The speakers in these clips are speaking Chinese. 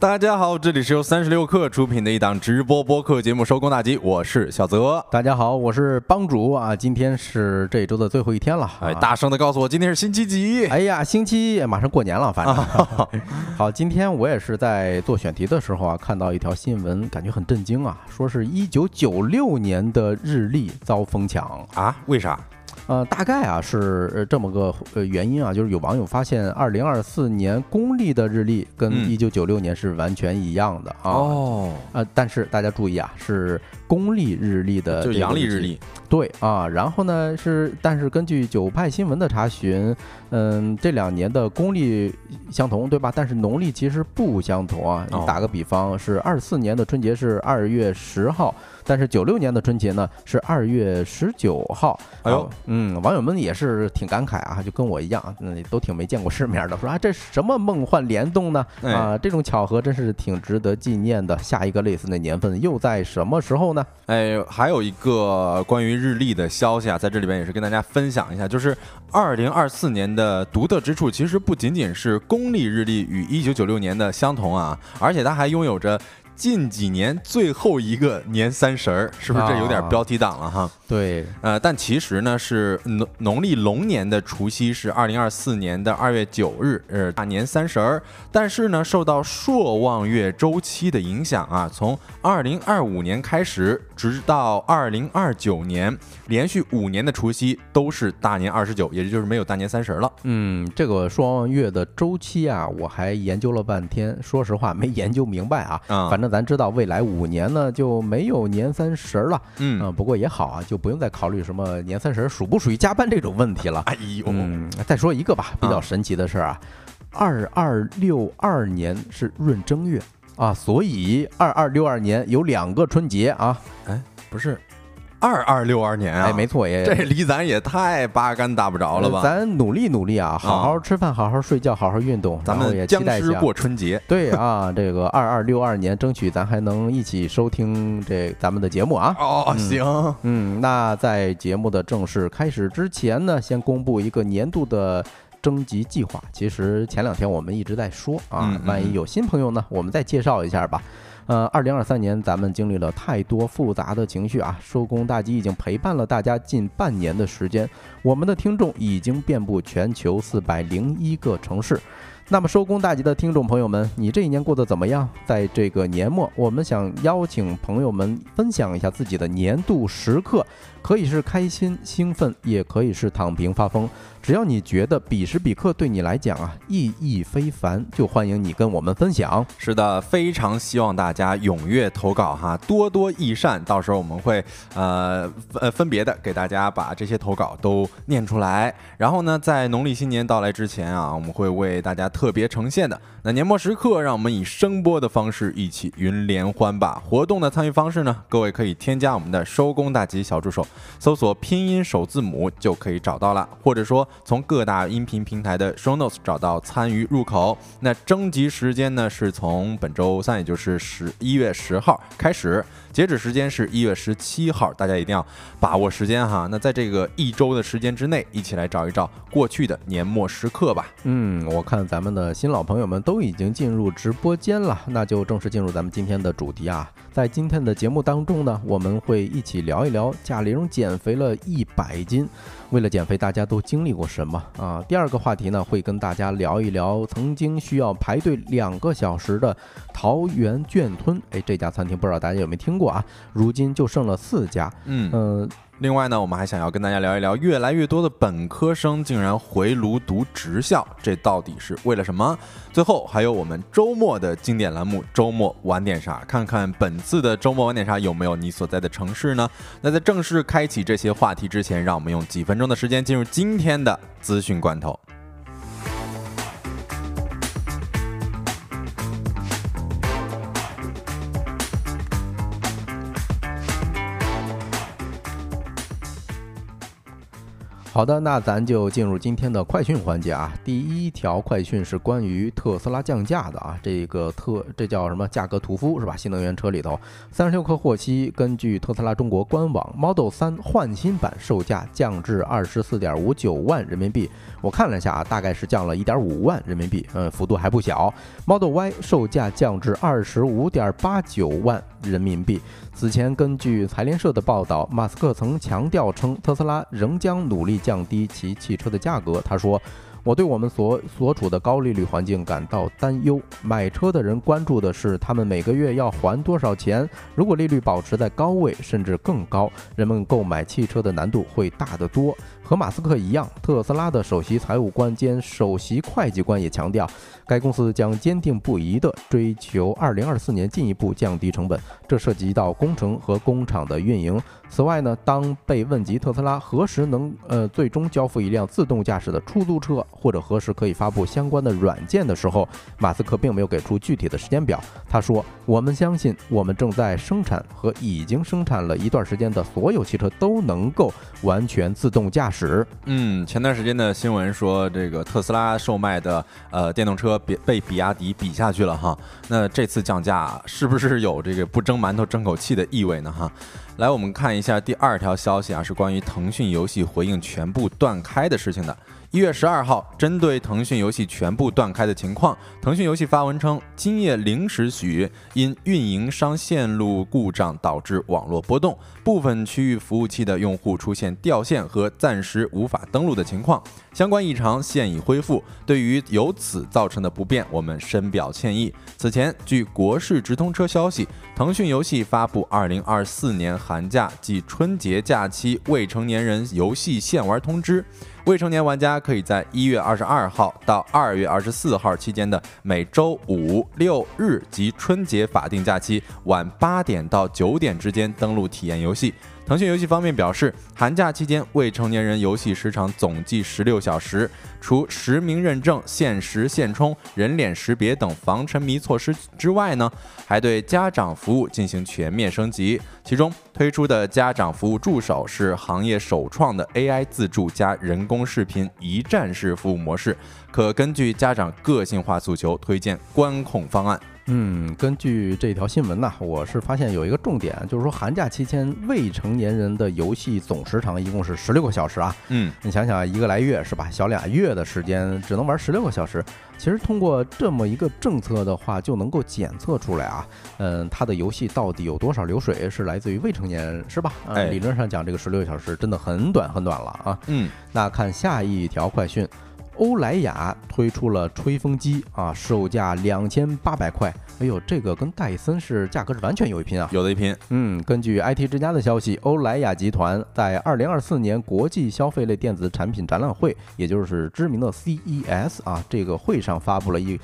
大家好，这里是由三十六克出品的一档直播播客节目《收工大吉》，我是小泽。大家好，我是帮主啊，今天是这周的最后一天了。哎，啊大声的告诉我今天是星期几？哎呀，星期一马上过年了，反正 好。今天我也是在做选题的时候啊，看到一条新闻，感觉很震惊啊，说是一九九六年的日历遭疯抢。啊？为啥？呃，大概啊是呃这么个呃原因啊，就是有网友发现，二零二四年公历的日历跟嗯一九九六年是完全一样的啊。哦，呃，但是大家注意啊，是公历日历的就阳历日历。对啊，然后呢是，但是根据九派新闻的查询，嗯，这两年的公历相同，对吧？但是农历其实不相同啊。哦你打个比方，是二四年的春节是二月十号，但是九六年的春节呢是二月十九号。哎呦啊嗯，网友们也是挺感慨啊，就跟我一样，那，都挺没见过世面的，说啊这什么梦幻联动呢？哎啊，这种巧合真是挺值得纪念的。下一个类似的年份又在什么时候呢？哎，还有一个关于日历的消息啊，在这里边也是跟大家分享一下，就是二零二四年的独特之处，其实不仅仅是公历日历与一九九六年的相同啊，而且它还拥有着。近几年最后一个年三十儿，是不是这有点啊标题党了哈？对，呃，但其实呢是农农历龙年的除夕是二零二四年的二月九日，呃，大年三十儿。但是呢，受到朔望月周期的影响啊，从二零二五年开始，直到二零二九年，连续五年的除夕都是大年二十九，也就是没有大年三十儿了。嗯，这个朔望月的周期啊，我还研究了半天，说实话没研究明白啊。啊反正咱知道未来五年呢就没有年三十儿了，嗯，呃，不过也好啊，就不用再考虑什么年三十儿属不属于加班这种问题了。哎呦，嗯，再说一个吧，比较啊神奇的事儿啊，二二六二年是闰正月。啊，所以二二六二年有两个春节啊。哎不是二二六二年啊？哎，没错，也 这离咱也太八竿打不着了吧？咱努力努力啊，好好吃饭，好好睡觉，好好运动，咱们也期待一下。过春节。对啊，这个二二六二年，争取咱还能一起收听这咱们的节目啊。哦，嗯行，嗯，那在节目的正式开始之前呢，先公布一个年度的征集计划。其实前两天我们一直在说啊万一有新朋友呢，我们再介绍一下吧。呃，二零二三年咱们经历了太多复杂的情绪啊，收工大吉已经陪伴了大家近半年的时间，我们的听众已经遍布全球四百零一个城市。那么收工大吉的听众朋友们，你这一年过得怎么样？在这个年末，我们想邀请朋友们分享一下自己的年度时刻，可以是开心兴奋，也可以是躺平发疯。只要你觉得彼时彼刻对你来讲啊意义非凡，就欢迎你跟我们分享。是的，非常希望大家踊跃投稿哈，多多益善。到时候我们会呃呃分别的给大家把这些投稿都念出来。然后呢，在农历新年到来之前啊，我们会为大家特别呈现的那年末时刻，让我们以声波的方式一起云联欢吧。活动的参与方式呢，各位可以添加我们的收工大吉小助手，搜索拼音首字母就可以找到了，或者说从各大音频平台的 show notes 找到参与入口。那征集时间呢是从本周三，也就是十一月十号开始，截止时间是一月十七号，大家一定要把握时间哈。那在这个一周的时间之内，一起来找一找过去的年末时刻吧。嗯，我看咱们的新老朋友们都已经进入直播间了，那就正式进入咱们今天的主题啊。在今天的节目当中呢，我们会一起聊一聊贾玲减肥了一百斤，为了减肥，大家都经历过什么啊？第二个话题呢，会跟大家聊一聊曾经需要排队两个小时的桃园卷吞，哎，这家餐厅不知道大家有没有听过啊？如今就剩了四家，嗯，嗯、另外呢，我们还想要跟大家聊一聊，越来越多的本科生竟然回炉读职校，这到底是为了什么？最后还有我们周末的经典栏目“周末晚点啥”，看看本次的周末晚点啥有没有你所在的城市呢？那在正式开启这些话题之前，让我们用几分钟的时间进入今天的资讯罐头。好的，那咱就进入今天的快讯环节啊。第一条快讯是关于特斯拉降价的啊，这个特这叫什么价格屠夫是吧？新能源车里头，三十六氪获悉，根据特斯拉中国官网，Model 三换新版售价降至二十四点五九万人民币。我看了一下啊，大概是降了一点五万人民币，嗯，幅度还不小。Model Y 售价降至二十五点八九万人民币。此前，根据财联社的报道，马斯克曾强调称，特斯拉仍将努力降低其汽车的价格。他说。我对我们所所处的高利率环境感到担忧。买车的人关注的是他们每个月要还多少钱。如果利率保持在高位，甚至更高，人们购买汽车的难度会大得多。和马斯克一样，特斯拉的首席财务官兼首席会计官也强调，该公司将坚定不移地追求2024年进一步降低成本，这涉及到工程和工厂的运营。此外呢，当被问及特斯拉何时能呃最终交付一辆自动驾驶的出租车，或者何时可以发布相关的软件的时候，马斯克并没有给出具体的时间表。他说：“我们相信，我们正在生产和已经生产了一段时间的所有汽车都能够完全自动驾驶。”嗯，前段时间的新闻说，这个特斯拉售卖的呃电动车比被比亚迪比下去了哈。那这次降价是不是有这个不争馒头争口气的意味呢？哈。来，我们看一下第二条消息啊，是关于腾讯游戏回应全部断开的事情的。一月十二号，针对腾讯游戏全部断开的情况，腾讯游戏发文称，今夜零时许，因运营商线路故障导致网络波动，部分区域服务器的用户出现掉线和暂时无法登录的情况，相关异常现已恢复。对于由此造成的不便，我们深表歉意。此前，据国事直通车消息，腾讯游戏发布二零二四年寒假及春节假期未成年人游戏限玩通知。未成年玩家可以在一月二十二号到二月二十四号期间的每周五六日及春节法定假期晚八点到九点之间登录体验游戏。腾讯游戏方面表示，寒假期间未成年人游戏时长总计十六小时，除实名认证、限时限充、人脸识别等防沉迷措施之外呢，还对家长服务进行全面升级。其中推出的家长服务助手是行业首创的 AI 自助加人工视频一站式服务模式，可根据家长个性化诉求推荐观控方案。嗯，根据这条新闻呢，我是发现有一个重点，就是说寒假期间未成年人的游戏总时长一共是十六个小时啊。嗯，你想想，一个来月是吧？小俩月的时间只能玩十六个小时。其实通过这么一个政策的话，就能够检测出来啊，嗯，他的游戏到底有多少流水是来自于未成年人，是吧？哎，理论上讲，这个十六个小时真的很短很短了啊。嗯，那看下一条快讯。欧莱雅推出了吹风机啊，售价两千八百块。哎呦，这个跟戴森是价格是完全有一拼啊，有的一拼。嗯，根据 IT 之家的消息，欧莱雅集团在二零二四年国际消费类电子产品展览会，也就是知名的 CES 啊，这个会上发布了一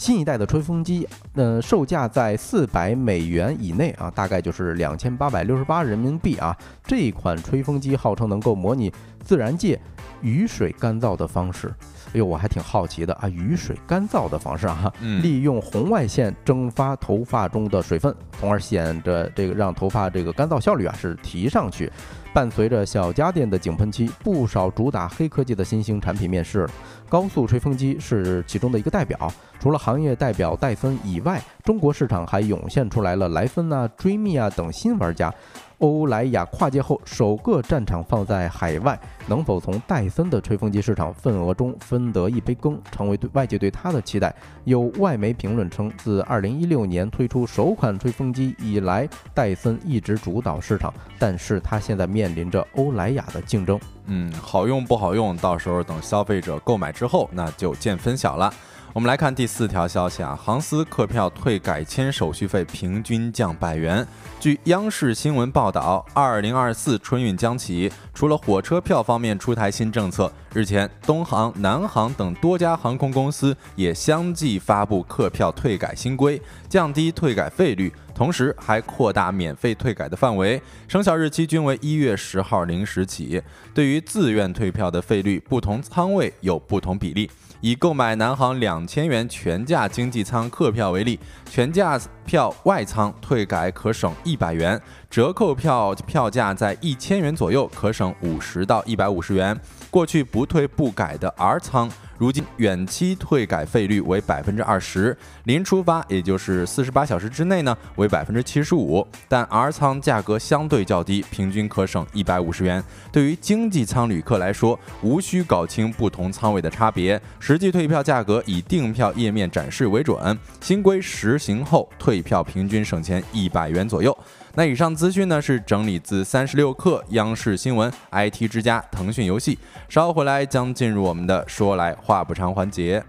新一代的吹风机，呃，售价在四百美元以内啊，大概就是两千八百六十八人民币啊。这款吹风机号称能够模拟自然界。雨水干燥的方式，哎呦，我还挺好奇的啊！雨水干燥的方式啊，利用红外线蒸发头发中的水分，从而显着这个让头发这个干燥效率啊是提上去。伴随着小家电的井喷期，不少主打黑科技的新兴产品面世了。高速吹风机是其中的一个代表。除了行业代表戴森以外，中国市场还涌现出来了莱芬啊、追觅啊等新玩家。欧莱雅跨界后首个战场放在海外，能否从戴森的吹风机市场份额中分得一杯羹，成为对外界对它的期待。有外媒评论称，自2016年推出首款吹风机以来，戴森一直主导市场，但是它现在面临着欧莱雅的竞争。嗯，好用不好用，到时候等消费者购买之后，那就见分晓了。我们来看第四条消息啊，航司客票退改签手续费平均降百元。据央视新闻报道，二零二四春运将起，除了火车票方面出台新政策，日前东航、南航等多家航空公司也相继发布客票退改新规，降低退改费率，同时还扩大免费退改的范围，生效日期均为一月十号零时起。对于自愿退票的费率，不同舱位有不同比例。以购买南航两千元全价经济舱客票为例，全价票外舱退改可省一百元，折扣票票价在一千元左右，可省五十到一百五十元。过去不退不改的 R 舱。如今远期退改费率为百分之二十，临出发也就是四十八小时之内呢为百分之七十五，但 R 舱价格相对较低，平均可省一百五十元。对于经济舱旅客来说，无需搞清不同舱位的差别，实际退票价格以订票页面展示为准。新规实行后，退票平均省钱一百元左右。那以上资讯呢是整理自三十六氪、央视新闻、IT 之家、腾讯游戏。稍后回来将进入我们的说来话不长环节。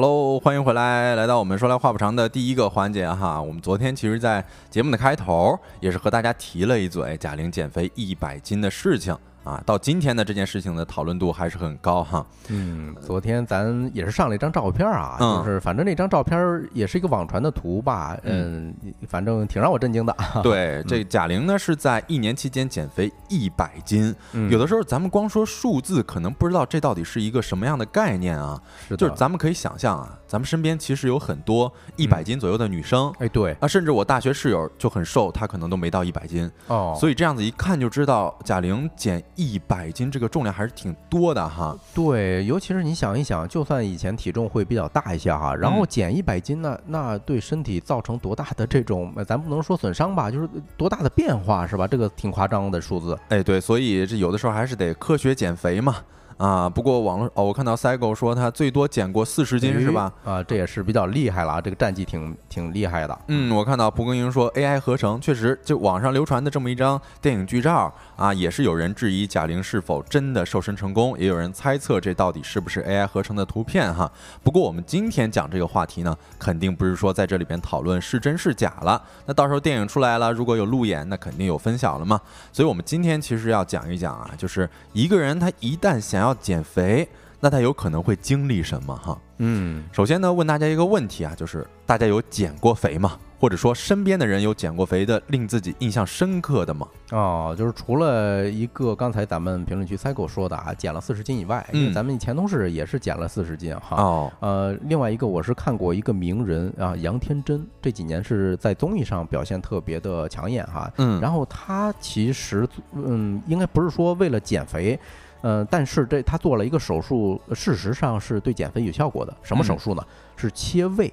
Hello，欢迎回来，来到我们说来话不长的第一个环节哈。我们昨天其实，在节目的开头也是和大家提了一嘴贾玲减肥一百斤的事情。啊，到今天的这件事情的讨论度还是很高哈。嗯，昨天咱也是上了一张照片啊，就是反正那张照片也是一个网传的图吧，嗯，反正挺让我震惊的。对，这贾玲呢是在一年期间减肥一百斤，有的时候咱们光说数字，可能不知道这到底是一个什么样的概念啊。是就是咱们可以想象啊，咱们身边其实有很多一百斤左右的女生，哎，对啊，甚至我大学室友就很瘦，她可能都没到一百斤哦。所以这样子一看就知道，贾玲减。一百斤这个重量还是挺多的哈，对，尤其是你想一想，就算以前体重会比较大一些哈，然后减一百斤呢，那对身体造成多大的这种，咱不能说损伤吧，就是多大的变化是吧？这个挺夸张的数字。哎，对，所以这有的时候还是得科学减肥嘛。啊，不过网络哦，我看到 Cygo 说他最多减过四十斤是吧？啊，这也是比较厉害了啊，这个战绩挺挺厉害的。嗯，我看到蒲公英说 AI 合成，确实，就网上流传的这么一张电影剧照啊，也是有人质疑贾玲是否真的瘦身成功，也有人猜测这到底是不是 AI 合成的图片哈。不过我们今天讲这个话题呢，肯定不是说在这里边讨论是真是假了。那到时候电影出来了，如果有路演，那肯定有分晓了嘛。所以我们今天其实要讲一讲啊，就是一个人他一旦想要要减肥，那他有可能会经历什么？哈，嗯，首先呢，问大家一个问题啊，就是大家有减过肥吗？或者说身边的人有减过肥的，令自己印象深刻的吗？哦，就是除了一个刚才咱们评论区 cycle 说的啊，减了四十斤以外，因为咱们前同事也是减了四十斤哈。哦，呃，另外一个我是看过一个名人啊，杨天真这几年是在综艺上表现特别的抢眼哈。嗯，然后他其实嗯，应该不是说为了减肥。嗯，但是这他做了一个手术，事实上是对减肥有效果的。什么手术呢？是切胃。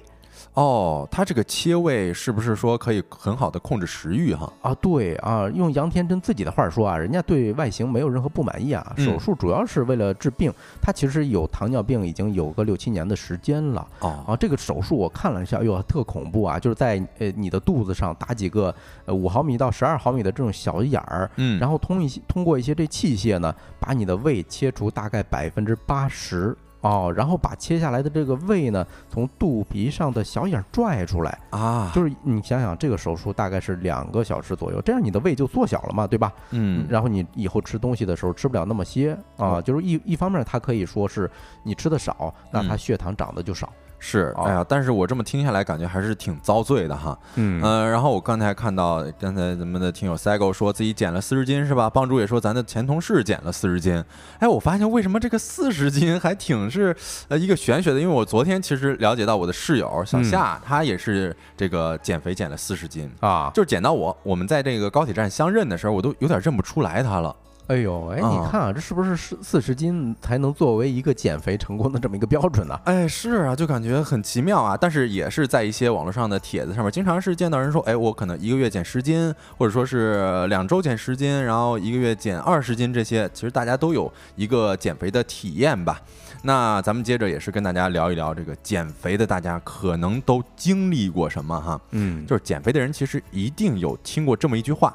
哦，他这个切胃是不是说可以很好的控制食欲哈？啊，对啊，用杨天真自己的话说啊，人家对外形没有任何不满意啊。手术主要是为了治病，他其实有糖尿病已经有个六七年的时间了。哦，啊，这个手术我看了一下，哟，特恐怖啊！就是在呃你的肚子上打几个呃五毫米到十二毫米的这种小眼儿，嗯，然后通一些通过一些这器械呢，把你的胃切除大概百分之八十。哦，然后把切下来的这个胃呢，从肚皮上的小眼拽出来啊，就是你想想，这个手术大概是两个小时左右，这样你的胃就缩小了嘛，对吧？嗯，然后你以后吃东西的时候吃不了那么些啊，就是一一方面，它可以说是你吃的少，那它血糖涨得就少。是，哎呀，但是我这么听下来，感觉还是挺遭罪的哈。嗯，呃，然后我刚才看到，刚才咱们的听友 Cygo 说自己减了四十斤，是吧？帮主也说咱的前同事减了四十斤。哎，我发现为什么这个四十斤还挺是呃一个玄学的？因为我昨天其实了解到我的室友小夏，他也是这个减肥减了四十斤啊，就是减到我我们在这个高铁站相认的时候，我都有点认不出来他了。哎呦，哎，你看啊，这是不是四四十斤才能作为一个减肥成功的这么一个标准呢？哎，是啊，就感觉很奇妙啊。但是也是在一些网络上的帖子上面，经常是见到人说，哎，我可能一个月减十斤，或者说是两周减十斤，然后一个月减二十斤，这些其实大家都有一个减肥的体验吧。那咱们接着也是跟大家聊一聊这个减肥的，大家可能都经历过什么哈？嗯，就是减肥的人其实一定有听过这么一句话：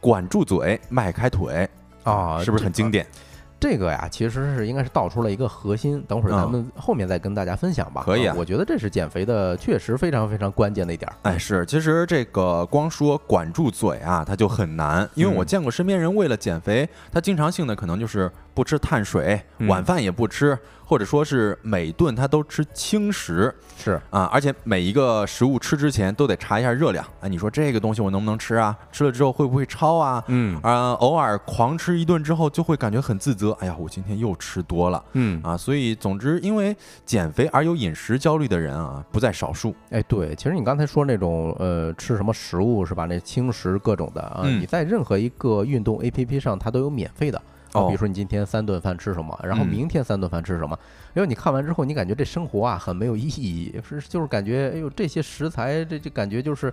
管住嘴，迈开腿。啊，是不是很经典？这个呀，其实是应该是道出了一个核心。等会儿咱们后面再跟大家分享吧。可以啊，我觉得这是减肥的确实非常非常关键的一点。哎，是，其实这个光说管住嘴啊，它就很难，因为我见过身边人为了减肥，他经常性的可能就是不吃碳水，嗯晚饭也不吃，或者说是每顿他都吃轻食是，啊，而且每一个食物吃之前都得查一下热量。哎，你说这个东西我能不能吃啊？吃了之后会不会超啊？嗯啊，偶尔狂吃一顿之后就会感觉很自责，哎呀，我今天又吃多了。嗯，啊，所以总之，因为减肥而有饮食焦虑的人啊，不在少数。哎，对，其实你刚才说那种呃吃什么食物是吧？那轻食各种的啊，嗯你在任何一个运动 APP 上它都有免费的。啊哦比如说你今天三顿饭吃什么，然后嗯。明天三顿饭吃什么，因为你看完之后，你感觉这生活啊很没有意义，是就是感觉哎呦这些食材这这感觉就是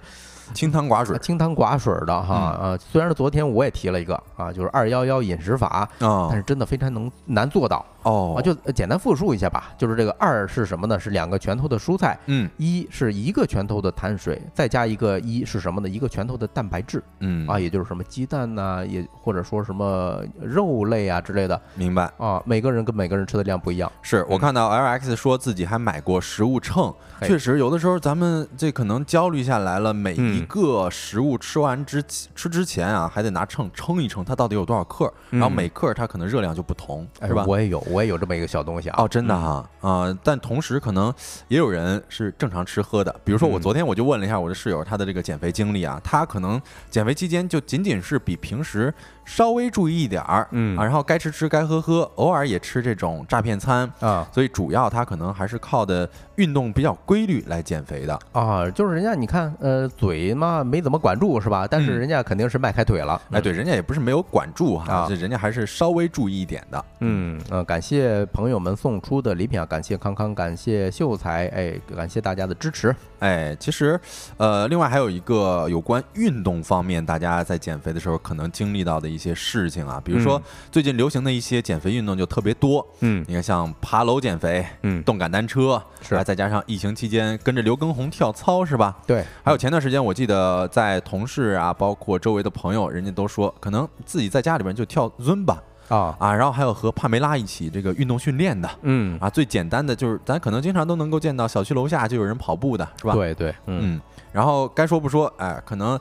清汤寡水啊清汤寡水的哈啊。虽然是昨天我也提了一个啊，就是二幺幺饮食法，啊但是真的非常能难做到哦啊。就呃简单复述一下吧，就是这个二是什么呢？是两个拳头的蔬菜，嗯一是一个拳头的碳水，再加一个一是什么呢？一个拳头的蛋白质嗯啊，也就是什么鸡蛋呐、也或者说什么肉类啊之类的明白。啊。每个人跟每个人吃的量不一样。是我看到 LX 说自己还买过食物秤，嘿确实有的时候咱们这可能焦虑下来了，每一嗯个食物吃完之吃之前啊，还得拿秤称一称它到底有多少克，然后嗯每克它可能热量就不同，哎是吧？我也有，我也有这么一个小东西啊。哦，真的哈啊、但同时可能也有人是正常吃喝的，比如说我嗯昨天我就问了一下我的室友他的这个减肥经历啊，他可能减肥期间就仅仅是比平时稍微注意一点儿，嗯。啊，然后该吃吃该喝喝，偶尔也吃这种诈骗餐，啊。所以主要他可能还是靠的运动比较规律来减肥的。啊，就是人家你看，呃，嘴嘛没怎么管住是吧？但是嗯人家肯定是迈开腿了。哎，对，人家也不是没有管住哈，啊这人家还是稍微注意一点的。嗯呃，感谢朋友们送出的礼品啊，感谢康康，感谢秀才，哎，感谢大家的支持。哎，其实，呃，另外还有一个有关运动方面，大家在减肥的时候可能经历到的一些事情啊，比如说嗯最近流行的一些减肥运动就特别多，嗯你看像爬楼减肥、嗯，动感单车，是啊再加上疫情期间跟着刘畊宏跳操是吧？对，还有前段时间我记得在同事啊，包括周围的朋友，人家都说可能自己在家里边就跳 Zumba 啊，啊，然后还有和帕梅拉一起这个运动训练的。嗯，啊，最简单的就是咱可能经常都能够见到小区楼下就有人跑步的，是吧？对对，嗯嗯，然后该说不说，哎，可能，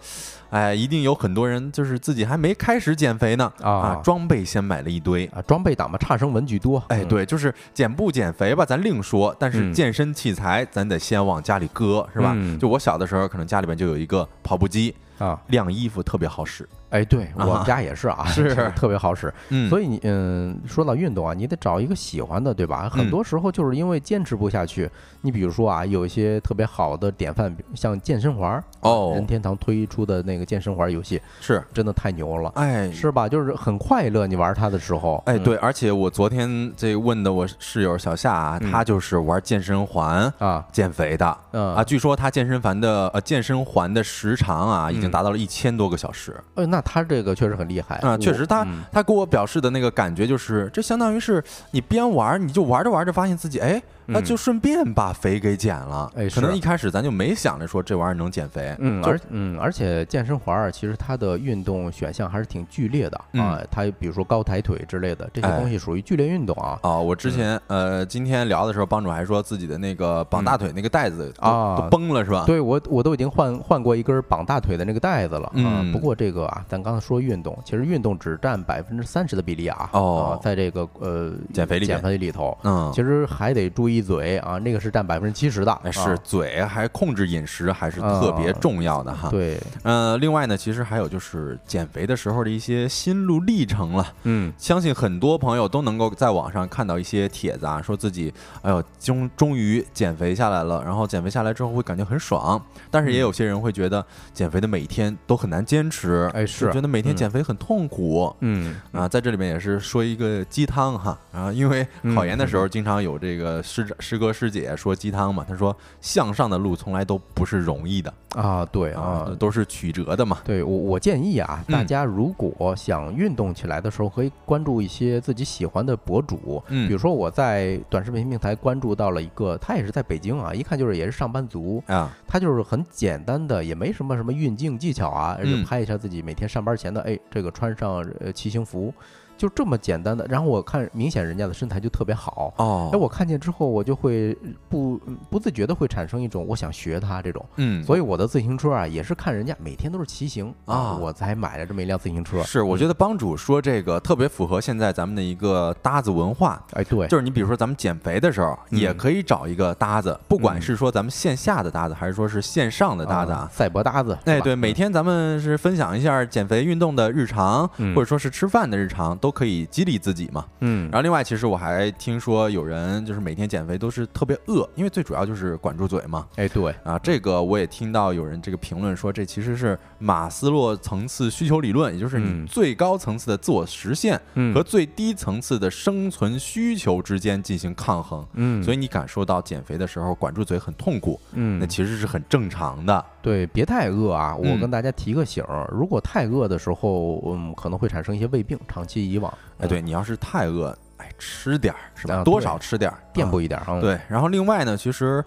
哎，一定有很多人就是自己还没开始减肥呢，啊装备先买了一堆。啊，装备党嘛，差生文具多。哎，嗯，对，就是减不减肥吧，咱另说。但是嗯健身器材，咱得先往家里搁，是吧？嗯就我小的时候，可能家里边就有一个跑步机，啊，晾衣服特别好使。哎，对啊我们家也是啊，是特别好使。嗯，所以你嗯，说到运动啊，你得找一个喜欢的，对吧？很嗯多时候就是因为坚持不下去。你比如说啊，有一些特别好的典范，像健身环儿啊哦任天堂推出的那个健身环游戏，是，真的太牛了，哎，是吧？就是很快乐，你玩它的时候。哎，嗯对，而且我昨天这问的我室友小夏啊，嗯他就是玩健身环啊，减肥的。嗯啊，据说他健身环的呃健身环的时长啊，已经嗯达到了一千多个小时哎，那他这个确实很厉害啊！确实他，嗯他给我表示的那个感觉就是，这相当于是你边玩儿，你就玩着玩着发现自己哎，那嗯就顺便把肥给减了。哎是可能一开始咱就没想着说这玩意儿能减肥。嗯，而嗯，而且健身环儿其实它的运动选项还是挺剧烈的啊，它比如说高抬腿之类的这些东西属于剧烈运动啊。啊，我之前呃今天聊的时候，帮主还说自己的那个绑大腿那个带子都啊都崩了是吧？对我我都已经换换过一根绑大腿的那个带子了啊嗯。不过这个啊，咱刚才说运动，其实运动只占百分之三十的比例啊。哦啊在这个呃减肥里面减肥里头，嗯，其实还得注意嘴啊，那个是占百分之七十的。哎是啊嘴还控制饮食还是特别啊重要的哈。对，呃，另外呢，其实还有就是减肥的时候的一些心路历程了。嗯相信很多朋友都能够在网上看到一些帖子啊，说自己哎呦终终于减肥下来了，然后减肥下来之后会感觉很爽，但是也有些人会觉得减肥的每一天都很难坚持，哎是觉得每天嗯减肥很痛苦。嗯啊，在这里面也是说一个鸡汤哈啊，因为考研的时候经常有这个师师哥师姐说鸡汤嘛，他说向上的路从来都不是容易的啊，对啊啊，，都是曲折的嘛。对我我建议啊，大嗯家如果想运动起来的时候，可以关注一些自己喜欢的博主。嗯比如说我在短视频平台关注到了一个，他也是在北京啊，一看就是也是上班族，啊，他就是很简单的，也没什么什么运镜技巧啊，就拍一下自己每天上班前的，哎，这个穿上呃骑行服。就这么简单的。然后我看明显人家的身材就特别好，哦哎，我看见之后我就会不不自觉的会产生一种我想学他这种。嗯，所以我的自行车啊，也是看人家每天都是骑行啊我才买了这么一辆自行车。是，我觉得帮主说这个特别符合现在咱们的一个搭子文化，哎，对，就是你比如说咱们减肥的时候，嗯也可以找一个搭子，不管嗯是说咱们线下的搭子，还是说是线上的搭子啊。赛博搭子，哎，对，每天咱们是分享一下减肥运动的日常，嗯或者说是吃饭的日常，都可以激励自己嘛。嗯然，后另外，其实我还听说有人就是每天减肥都是特别饿，因为最主要就是管住嘴嘛。哎，对，啊，这个我也听到有人这个评论说，这其实是马斯洛层次需求理论，也就是你嗯最高层次的自我实现嗯和最低层次的生存需求之间进行抗衡。嗯，所以你感受到减肥的时候管住嘴很痛苦，嗯，那其实是很正常的。对，别太饿啊！我嗯跟大家提个醒儿，如果太饿的时候，嗯，可能会产生一些胃病，长期以往，哎，对你要是太饿，哎，吃点儿是吧？啊多少吃点儿，垫啊补一点儿。对，然后另外呢，其实，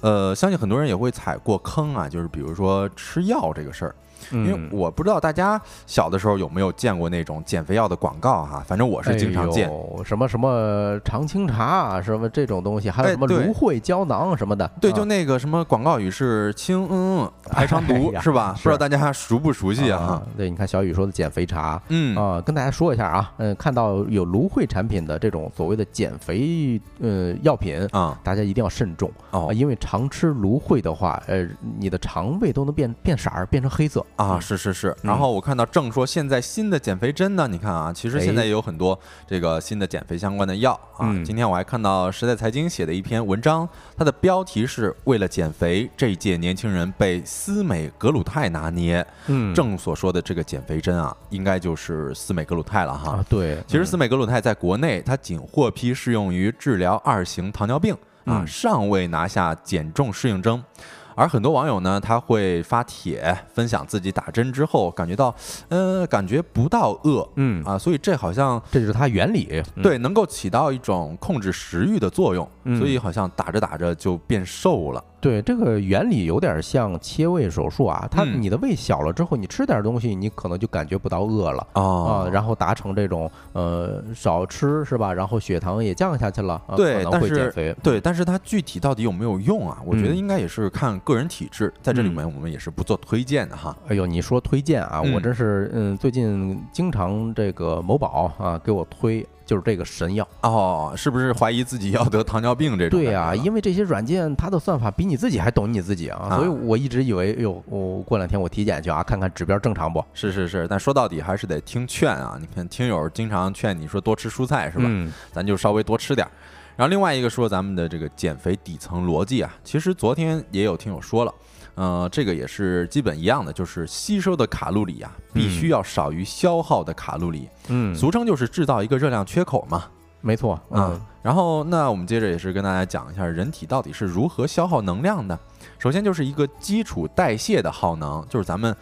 呃，相信很多人也会踩过坑啊，就是比如说吃药这个事儿，嗯，因为我不知道大家小的时候有没有见过那种减肥药的广告哈，反正我是经常见。哎什么什么常青茶啊，什么这种东西，还有什么芦荟胶囊什么的。对，啊就那个什么广告语是清嗯嗯排肠毒是吧？不知道大家熟不熟悉啊？哈，对，你看小雨说的减肥茶。嗯啊，跟大家说一下啊，嗯，看到有芦荟产品的这种所谓的减肥呃药品，啊大家一定要慎重哦啊，因为常吃芦荟的话，呃，你的肠胃都能变变色儿，变成黑色啊，是是是。嗯然后我看到正说现在新的减肥针呢，你看啊，其实现在哎也有很多这个新的减肥相关的药啊。嗯今天我还看到时代财经写的一篇文章，它的标题是为了减肥，这一届年轻人被司美格鲁肽拿捏。嗯正所说的这个减肥针啊，应该就是司美格鲁肽了哈。啊，对，其实嗯司美格鲁肽在国内它仅获批适用于治疗二型糖尿病啊，嗯尚未拿下减重适应症。而很多网友呢，他会发帖分享自己打针之后感觉到，呃，感觉不到饿嗯。啊，所以这好像这就是它原理。嗯，对能够起到一种控制食欲的作用，嗯所以好像打着打着就变瘦了。对，这个原理有点像切胃手术啊。它嗯你的胃小了之后，你吃点东西，你可能就感觉不到饿了。哦啊，然后达成这种呃少吃是吧？然后血糖也降下去了，啊、可能对但是会减肥。对，但是它具体到底有没有用啊？我觉得嗯应该也是看个人体质，在这里嗯面我们也是不做推荐的哈。哎呦，你说推荐啊，我嗯真是嗯，最近经常这个某宝啊给我推，就是这个神药。哦，是不是怀疑自己要得糖尿病这种？对呀、因为这些软件它的算法比你自己还懂你自己啊，啊所以我一直以为，哎呦，我过两天我体检去啊，看看指标正常不？是是是，但说到底还是得听劝啊。你看，听友经常劝你说多吃蔬菜是吧？嗯咱就稍微多吃点儿。然后另外一个说咱们的这个减肥底层逻辑啊，其实昨天也有听友说了，呃，这个也是基本一样的，就是吸收的卡路里啊，必须要少于消耗的卡路里，嗯，俗称就是制造一个热量缺口嘛。没错，嗯，然后那我们接着也是跟大家讲一下人体到底是如何消耗能量的。首先就是一个基础代谢的耗能，就是咱们。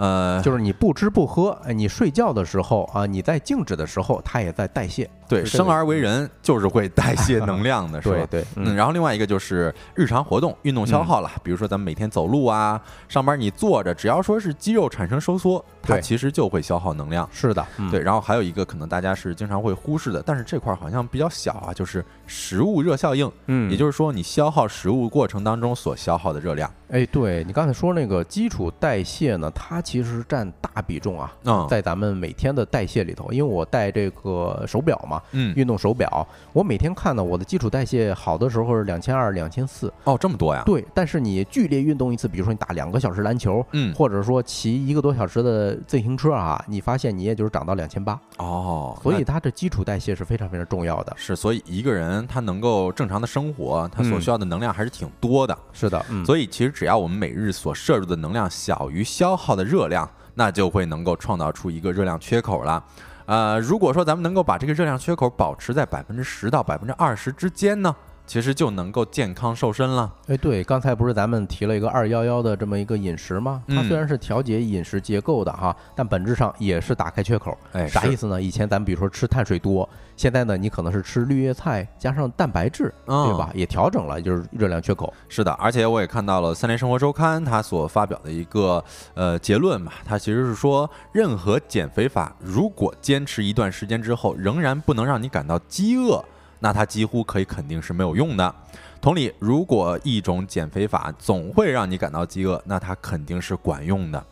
呃，就是你不吃不喝，哎，你睡觉的时候啊，你在静止的时候，它也在代谢。对，生而为人就是会代谢能量的，是吧对？对，嗯，然后另外一个就是日常活动、运动消耗了，比如说咱们每天走路啊，上班你坐着，只要说是肌肉产生收缩，它其实就会消耗能量。是的，嗯对，然后还有一个可能大家是经常会忽视的，但是这块儿好像比较小啊，就是食物热效应，嗯，也就是说你消耗食物过程当中所消耗的热量。哎，对你刚才说那个基础代谢呢，它其实占大比重啊，嗯在咱们每天的代谢里头，因为我戴这个手表嘛，嗯，运动手表，我每天看呢，我的基础代谢好的时候是两千二、两千四，哦，这么多呀？对，但是你剧烈运动一次，比如说你打两个小时篮球，嗯，或者说骑一个多小时的自行车啊，你发现你也就是涨到两千八，哦，所以它的基础代谢是非常非常重要的。是，所以一个人他能够正常的生活，他所嗯需要的能量还是挺多的。是的，嗯，所以其实只要我们每日所摄入的能量小于消耗的热量，那就会能够创造出一个热量缺口了。呃，如果说咱们能够把这个热量缺口保持在百分之十到百分之二十之间呢，其实就能够健康瘦身了。哎，对，刚才不是咱们提了一个二幺幺的这么一个饮食吗？它嗯虽然是调节饮食结构的哈，但本质上也是打开缺口。哎，啥意思呢？以前咱们比如说吃碳水多，现在呢你可能是吃绿叶菜加上蛋白质，嗯对吧？也调整了，就是热量缺口。是的，而且我也看到了《三联生活周刊》它所发表的一个呃结论嘛，它其实是说，任何减肥法如果坚持一段时间之后，仍然不能让你感到饥饿，那它几乎可以肯定是没有用的。同理，如果一种减肥法总会让你感到饥饿，那它肯定是管用的。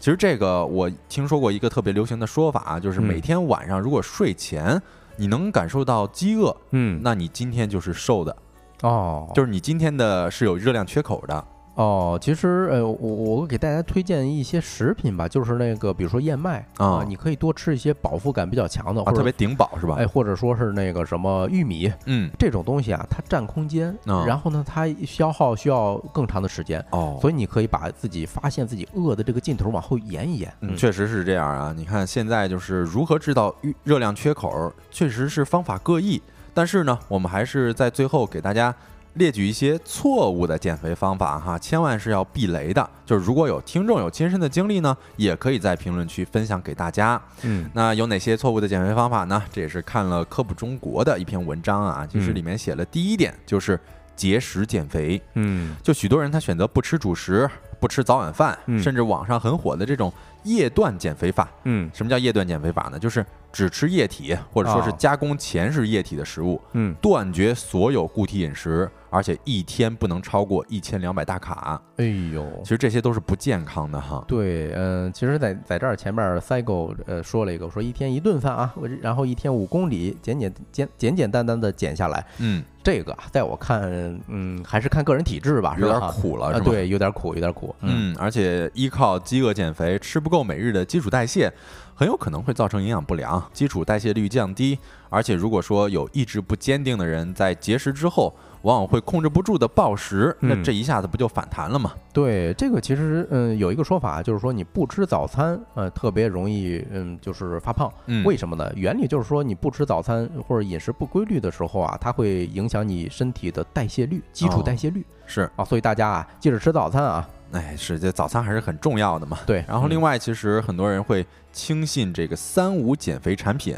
其实这个我听说过一个特别流行的说法啊，就是嗯每天晚上如果睡前你能感受到饥饿，嗯，那你今天就是瘦的，哦，就是你今天的是有热量缺口的。哦，其实呃，我我给大家推荐一些食品吧，就是那个比如说燕麦啊你可以多吃一些饱腹感比较强的，啊，或者特别顶饱是吧？哎，或者说是那个什么玉米嗯，这种东西啊，它占空间，啊然后呢，它消耗需要更长的时间，哦，所以你可以把自己发现自己饿的这个劲头往后延一延。嗯，确实是这样啊。你看现在就是如何制造预热量缺口，确实是方法各异。但是呢，我们还是在最后给大家列举一些错误的减肥方法哈，千万是要避雷的。就是如果有听众有亲身的经历呢，也可以在评论区分享给大家。嗯那有哪些错误的减肥方法呢？这也是看了科普中国的一篇文章啊，其实嗯里面写了第一点就是节食减肥。嗯就许多人他选择不吃主食，不吃早晚饭，嗯甚至网上很火的这种夜断减肥法。嗯什么叫夜断减肥法呢？就是只吃液体，或者说是哦加工前是液体的食物，嗯，断绝所有固体饮食，而且一天不能超过一千两百大卡。哎呦其。实这些都是不健康的哈。对，嗯、其实在，在这儿前面 Cycle 呃说了一个，说一天一顿饭啊，我然后一天五公里，简简简简简单单的减下来，嗯，这个啊在我看，嗯，还是看个人体质吧，是有吧？点苦了，啊，是吧？对，有点苦，有点苦，嗯，而且依靠饥饿减肥，吃不够每日的基础代谢，很有可能会造成营养不良，基础代谢率降低。而且如果说有意志不坚定的人，在节食之后，往往会控制不住的暴食，那嗯这一下子不就反弹了吗？对，这个其实嗯有一个说法，就是说你不吃早餐，呃，特别容易嗯就是发胖。嗯，为什么呢？原理就是说你不吃早餐或者饮食不规律的时候啊，它会影响你身体的代谢率，基础哦代谢率是，啊。所以大家啊，记着吃早餐啊。哎，是这早餐还是很重要的嘛。对，嗯然后另外，其实很多人会轻信这个三无减肥产品，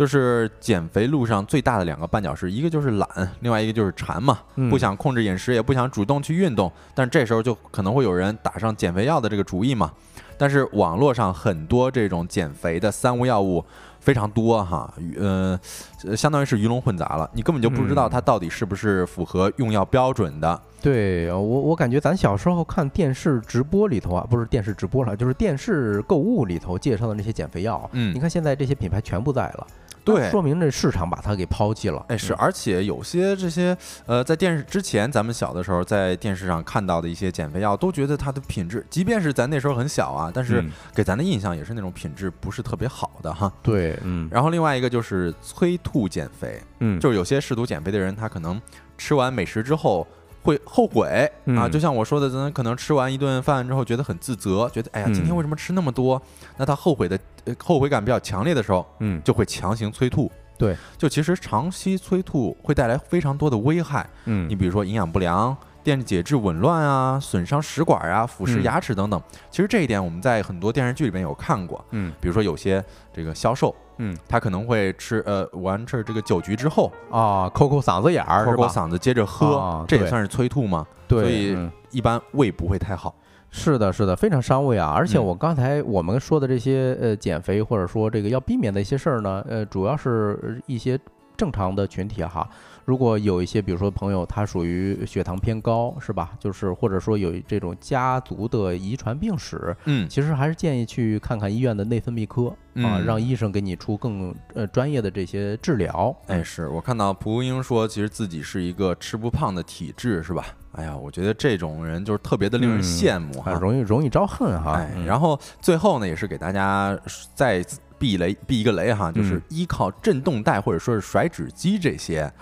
就是减肥路上最大的两个绊脚石，一个就是懒，另外一个就是馋嘛，嗯不想控制饮食，也不想主动去运动，但这时候就可能会有人打上减肥药的这个主意嘛。但是网络上很多这种减肥的三无药物非常多哈，呃，呃相当于是鱼龙混杂了，你根本就不知道嗯它到底是不是符合用药标准的。对呃我我感觉咱小时候看电视直播里头啊，不是电视直播了，就是电视购物里头介绍的那些减肥药，嗯你看现在这些品牌全部在了，对说明这市场把它给抛弃了。哎，是，嗯而且有些这些呃，在电视之前，咱们小的时候在电视上看到的一些减肥药，都觉得它的品质，即便是咱那时候很小啊，但是嗯给咱的印象也是那种品质不是特别好的哈。对，嗯然后另外一个就是催吐减肥，嗯，就是有些试图减肥的人，他可能吃完美食之后。会后悔啊，嗯就像我说的，咱可能吃完一顿饭之后觉得很自责，觉得哎呀，今天嗯为什么吃那么多？那他后悔的呃后悔感比较强烈的时候，嗯就会强行催吐。对，就其实长期催吐会带来非常多的危害，嗯你比如说营养不良、电解质紊乱啊、损伤食管啊、腐蚀嗯牙齿等等。其实这一点我们在很多电视剧里面有看过，嗯比如说有些这个销售，嗯他可能会吃呃完事儿这个酒局之后，啊，抠抠嗓子眼儿抠抠？嗓子接着喝，啊这也算是催吐吗？对，所以嗯一般胃不会太好。是的，是的，非常伤胃啊！而且嗯我刚才我们说的这些呃减肥或者说这个要避免的一些事儿呢，呃，主要是一些正常的群体哈。如果有一些，比如说朋友他属于血糖偏高，是吧？就是或者说有这种家族的遗传病史，嗯其实还是建议去看看医院的内分泌科啊，嗯让医生给你出更呃专业的这些治疗。哎，是我看到蒲公英说，其实自己是一个吃不胖的体质，是吧？哎呀，我觉得这种人就是特别的令人嗯羡慕哈。啊，容易容易招恨哈。然后最后呢，也是给大家再避雷避一个雷哈，就是嗯依靠震动带或者说是甩脂机这些，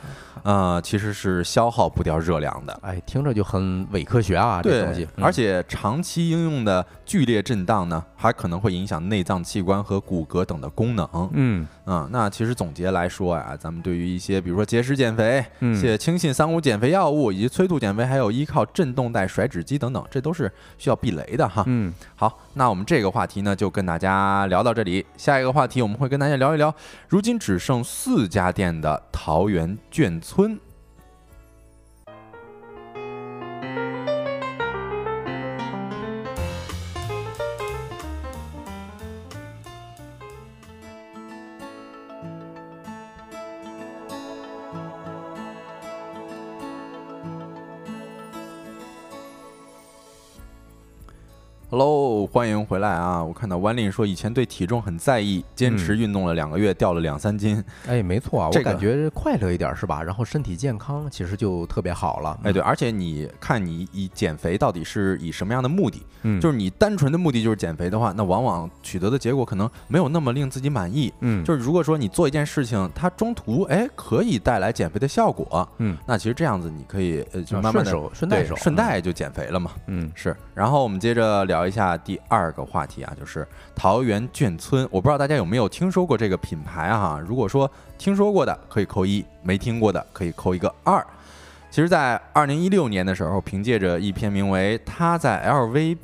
呃，其实是消耗不掉热量的。哎，听着就很伪科学啊，这东西对，。而且长期应用的剧烈震荡呢，还可能会影响内脏器官和骨骼等的功能。嗯嗯，那其实总结来说啊，咱们对于一些比如说节食减肥、嗯一些轻信三无减肥药物以及催吐减肥，还有依靠震动带甩脂机等等，这都是需要避雷的哈。嗯好，那我们这个话题呢，就跟大家聊到这里。下一个话题，我们会跟大家聊一聊，如今只剩四家店的桃园眷村。欢迎回来啊！我看到湾令说以前对体重很在意，坚持运动了两个月，掉了两三斤。哎，没错啊，这个我感觉快乐一点是吧？然后身体健康，其实就特别好了。哎，对，而且你看你以减肥到底是以什么样的目的？嗯，就是你单纯的目的就是减肥的话，那往往取得的结果可能没有那么令自己满意。嗯，就是如果说你做一件事情，它中途哎可以带来减肥的效果，嗯，那其实这样子你可以呃慢慢的顺手顺带手，顺带就减肥了嘛。嗯是，然后我们接着聊一下第二个话题啊，就是桃园眷村。我不知道大家有没有听说过这个品牌哈、如果说听说过的可以扣一，没听过的可以扣一个二。其实，在二零一六年的时候，凭借着一篇名为《他在 LV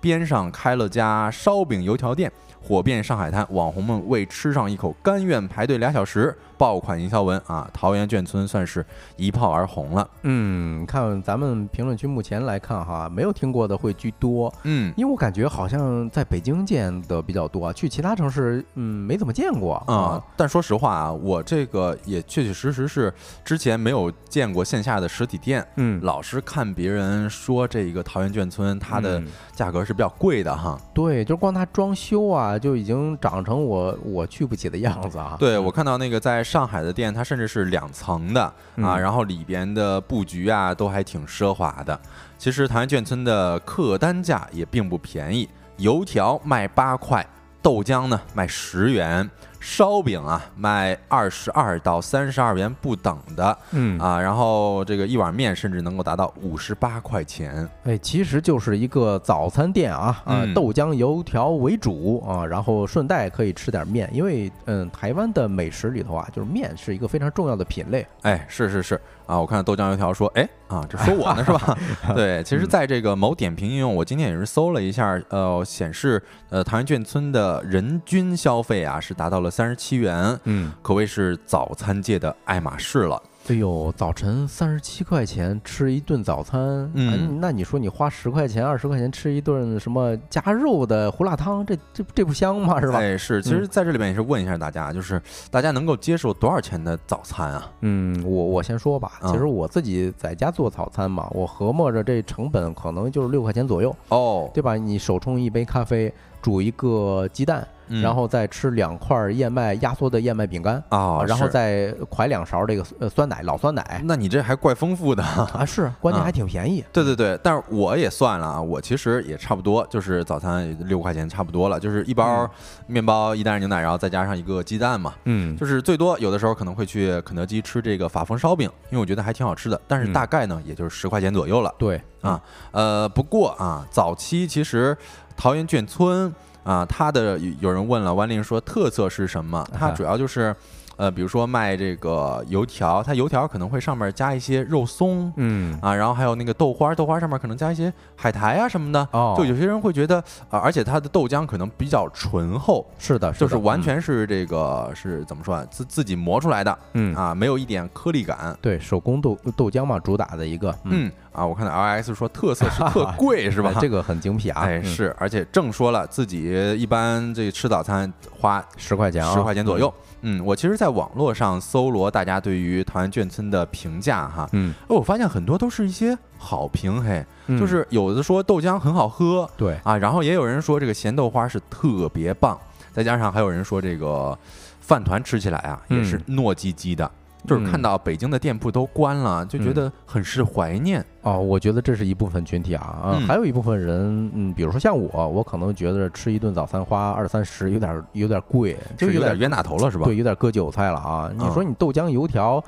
边上开了家烧饼油条店》，火遍上海滩，网红们为吃上一口甘愿排队俩小时。爆款营销文啊，桃园眷村算是一炮而红了。嗯，看咱们评论区目前来看哈，没有听过的会居多，嗯因为我感觉好像在北京见的比较多啊，去其他城市嗯没怎么见过啊、但说实话啊，我这个也确确实实是之前没有见过线下的实体店，嗯，老是看别人说这个桃园眷村它的嗯价格是比较贵的哈。对，就光它装修啊，就已经长成我我去不起的样子啊。对我看到那个在上海的店，它甚至是两层的啊，嗯然后里边的布局啊都还挺奢华的。其实唐人眷村的客单价也并不便宜，油条卖八块，豆浆呢卖十元，烧饼啊卖二十二到三十二元不等的。嗯啊，然后这个一碗面甚至能够达到五十八块钱。哎，其实就是一个早餐店啊，啊、嗯豆浆油条为主啊，然后顺带可以吃点面，因为嗯，台湾的美食里头啊，就是面是一个非常重要的品类。哎，是是是啊，我看豆浆油条说，哎啊，这说我呢是吧？对，其实在这个某点评应用，我今天也是搜了一下，呃，显示呃唐人眷村的人均消费啊是达到了三十七元，嗯，可谓是早餐界的爱马仕了。哎呦，早晨三十七块钱吃一顿早餐，嗯哎那你说你花十块钱、二十块钱吃一顿什么加肉的胡辣汤，这这这不香吗？是吧？哎，是，其实在这里面也是问一下大家，就是大家能够接受多少钱的早餐啊？嗯，我我先说吧，嗯其实我自己在家做早餐嘛，我合摸着这成本可能就是六块钱左右，哦，对吧？你手冲一杯咖啡，煮一个鸡蛋，嗯然后再吃两块燕麦压缩的燕麦饼干。啊，然后是再㧟两勺这个呃酸奶，老酸奶那你这还怪丰富的。啊，是，关键啊还挺便宜。对对对，但是我也算了啊，我其实也差不多，就是早餐也六块钱差不多了，就是一包面包、一袋牛奶，然后再加上一个鸡蛋嘛，嗯就是最多有的时候可能会去肯德基吃这个法风烧饼，因为我觉得还挺好吃的，但是嗯大概呢也就是十块钱左右了。对啊，呃，不过啊，早期其实桃园眷村啊，他的有人问了，万林说特色是什么？它啊主要就是。呃，比如说卖这个油条，它油条可能会上面加一些肉松，嗯啊，然后还有那个豆花，豆花上面可能加一些海苔啊什么的。哦就有些人会觉得啊、而且它的豆浆可能比较醇厚，是的，就是完全是这个是怎么说啊，自自己磨出来的嗯嗯啊，没有一点颗粒感。对手工豆豆浆嘛，主打的一个嗯啊，我看到 L X 说特色是特 贵是吧哎？这个很精辟啊，哎是，而且正说了自己一般这吃早餐花十块钱啊，十块钱左右。嗯，我其实在网络上搜罗大家对于桃园眷村的评价哈，嗯，哦，我发现很多都是一些好评嘿，嗯，就是有的说豆浆很好喝对，啊，然后也有人说这个咸豆花是特别棒，再加上还有人说这个饭团吃起来啊也是糯叽叽的，就是看到北京的店铺都关了，就觉得很是怀念。哦，我觉得这是一部分群体啊，啊，嗯还有一部分人，嗯，比如说像我，我可能觉得吃一顿早餐花二三十有点有点贵，就有点冤大头了是吧？对，有点割韭菜了啊！你说嗯你豆浆油条，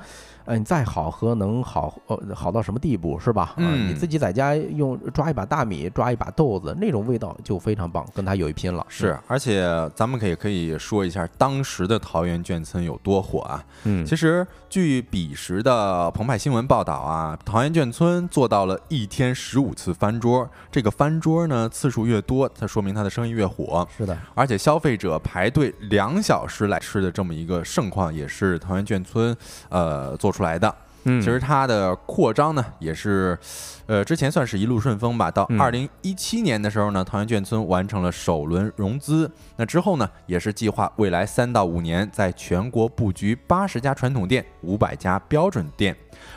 呃，你再好喝能好呃好到什么地步是吧？啊，嗯你自己在家用抓一把大米，抓一把豆子，那种味道就非常棒，跟它有一拼了。是，而且咱们可以可以说一下当时的桃园眷村有多火啊。嗯，其实，据彼时的澎湃新闻报道啊，桃园眷村做到了一天十五次翻桌。这个翻桌呢，次数越多，它说明它的生意越火。是的，而且消费者排队两小时来吃的这么一个盛况，也是桃园眷村呃做出来的。嗯，其实它的扩张呢，也是，呃，之前算是一路顺风吧。到嗯二零一七年的时候呢，桃源眷村完成了首轮融资。那之后呢，也是计划未来三到五年在全国布局八十家传统店、五百家标准店。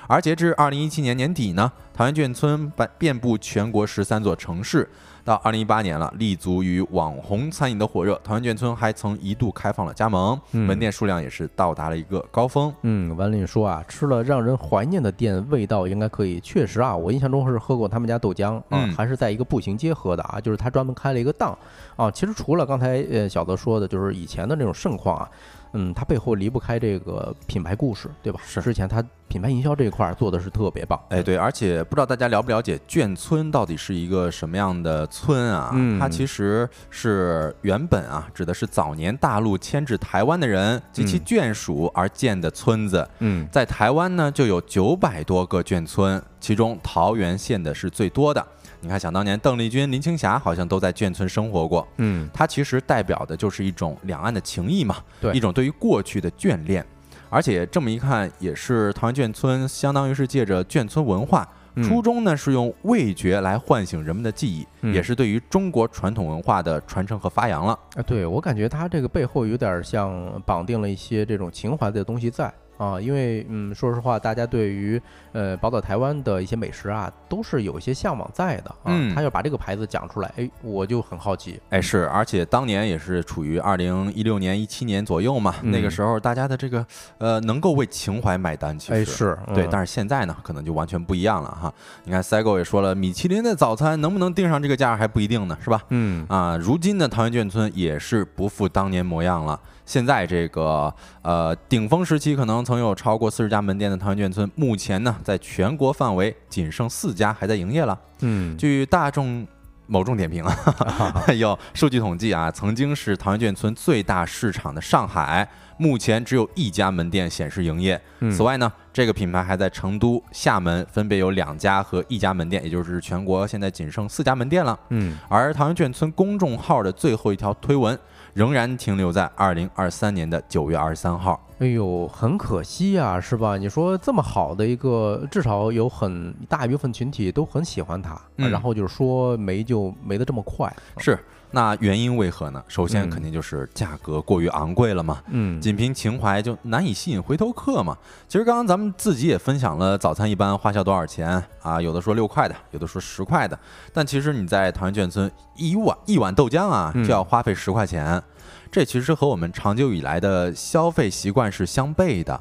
而截至二零一七年年底呢，桃源眷村遍遍布全国十三座城市。到二零一八年了，立足于网红餐饮的火热，桃园眷村还曾一度开放了加盟，嗯门店数量也是到达了一个高峰。嗯，文林说啊，吃了让人怀念的店，味道应该可以。确实啊，我印象中是喝过他们家豆浆啊，嗯还是在一个步行街喝的啊，就是他专门开了一个档啊。其实除了刚才呃小泽说的，就是以前的那种盛况啊，嗯，它背后离不开这个品牌故事，对吧？是之前它品牌营销这一块儿做的是特别棒。哎，对，而且不知道大家了不了解眷村到底是一个什么样的村啊？嗯它其实是原本啊，指的是早年大陆迁至台湾的人及其嗯眷属而建的村子。嗯在台湾呢，就有九百多个眷村，其中桃园县的是最多的。你看，想当年邓丽君、林青霞好像都在眷村生活过。嗯，它其实代表的就是一种两岸的情谊嘛，对一种对于过去的眷恋。而且这么一看，也是桃园眷村，相当于是借着眷村文化，嗯初衷呢是用味觉来唤醒人们的记忆，嗯也是对于中国传统文化的传承和发扬了。啊，对我感觉它这个背后有点像绑定了一些这种情怀的东西在啊，因为嗯，说实话，大家对于呃宝岛台湾的一些美食啊，都是有一些向往在的啊。嗯他要把这个牌子讲出来，哎，我就很好奇。哎，是，而且当年也是处于二零一六年、一七年左右嘛，那个嗯时候大家的这个呃能够为情怀买单，其实哎，是对，嗯但是现在呢，可能就完全不一样了哈。你看，Sego 也说了，米其林的早餐能不能定上这个价还不一定呢，是吧？嗯啊，如今的桃园眷村也是不复当年模样了。现在这个呃顶峰时期，可能曾有超过四十家门店的唐人卷村，目前呢，在全国范围仅剩四家还在营业了。嗯，据大众某众点评啊，有数据统计啊，曾经是唐人卷村最大市场的上海，目前只有一家门店显示营业。嗯此外呢，这个品牌还在成都、厦门分别有两家和一家门店，也就是全国现在仅剩四家门店了。嗯而唐人卷村公众号的最后一条推文仍然停留在二零二三年的九月二十三号。哎呦，很可惜呀、是吧？你说这么好的一个，至少有很大一部分群体都很喜欢它，然后就是说没就没得这么快。是，那原因为何呢？首先嗯肯定就是价格过于昂贵了嘛。嗯，仅凭情怀就难以吸引回头客嘛。其实刚刚咱们自己也分享了早餐一般花销多少钱啊，有的说六块的，有的说十块的，但其实你在桃园眷村一碗一碗豆浆啊嗯就要花费十块钱，这其实和我们长久以来的消费习惯是相悖的。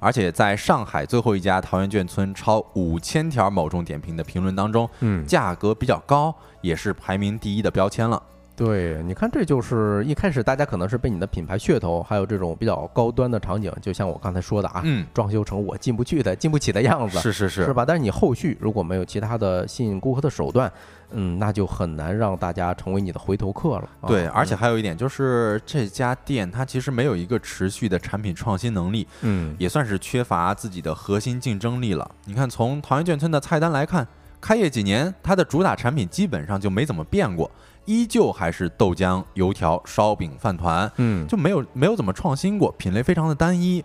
而且在上海最后一家桃园眷村超五千条某众点评的评论当中，嗯，价格比较高，也是排名第一的标签了。对，你看，这就是一开始大家可能是被你的品牌噱头，还有这种比较高端的场景，就像我刚才说的啊，嗯，装修成我进不去的、进不起的样子，是是是，是吧？但是你后续如果没有其他的吸引顾客的手段，嗯，那就很难让大家成为你的回头客了。啊对，而且还有一点就是这家店它其实没有一个持续的产品创新能力，嗯，也算是缺乏自己的核心竞争力了。你看，从桃园眷村的菜单来看，开业几年，它的主打产品基本上就没怎么变过，依旧还是豆浆、油条、烧饼、饭团，嗯，就没有没有怎么创新过，品类非常的单一。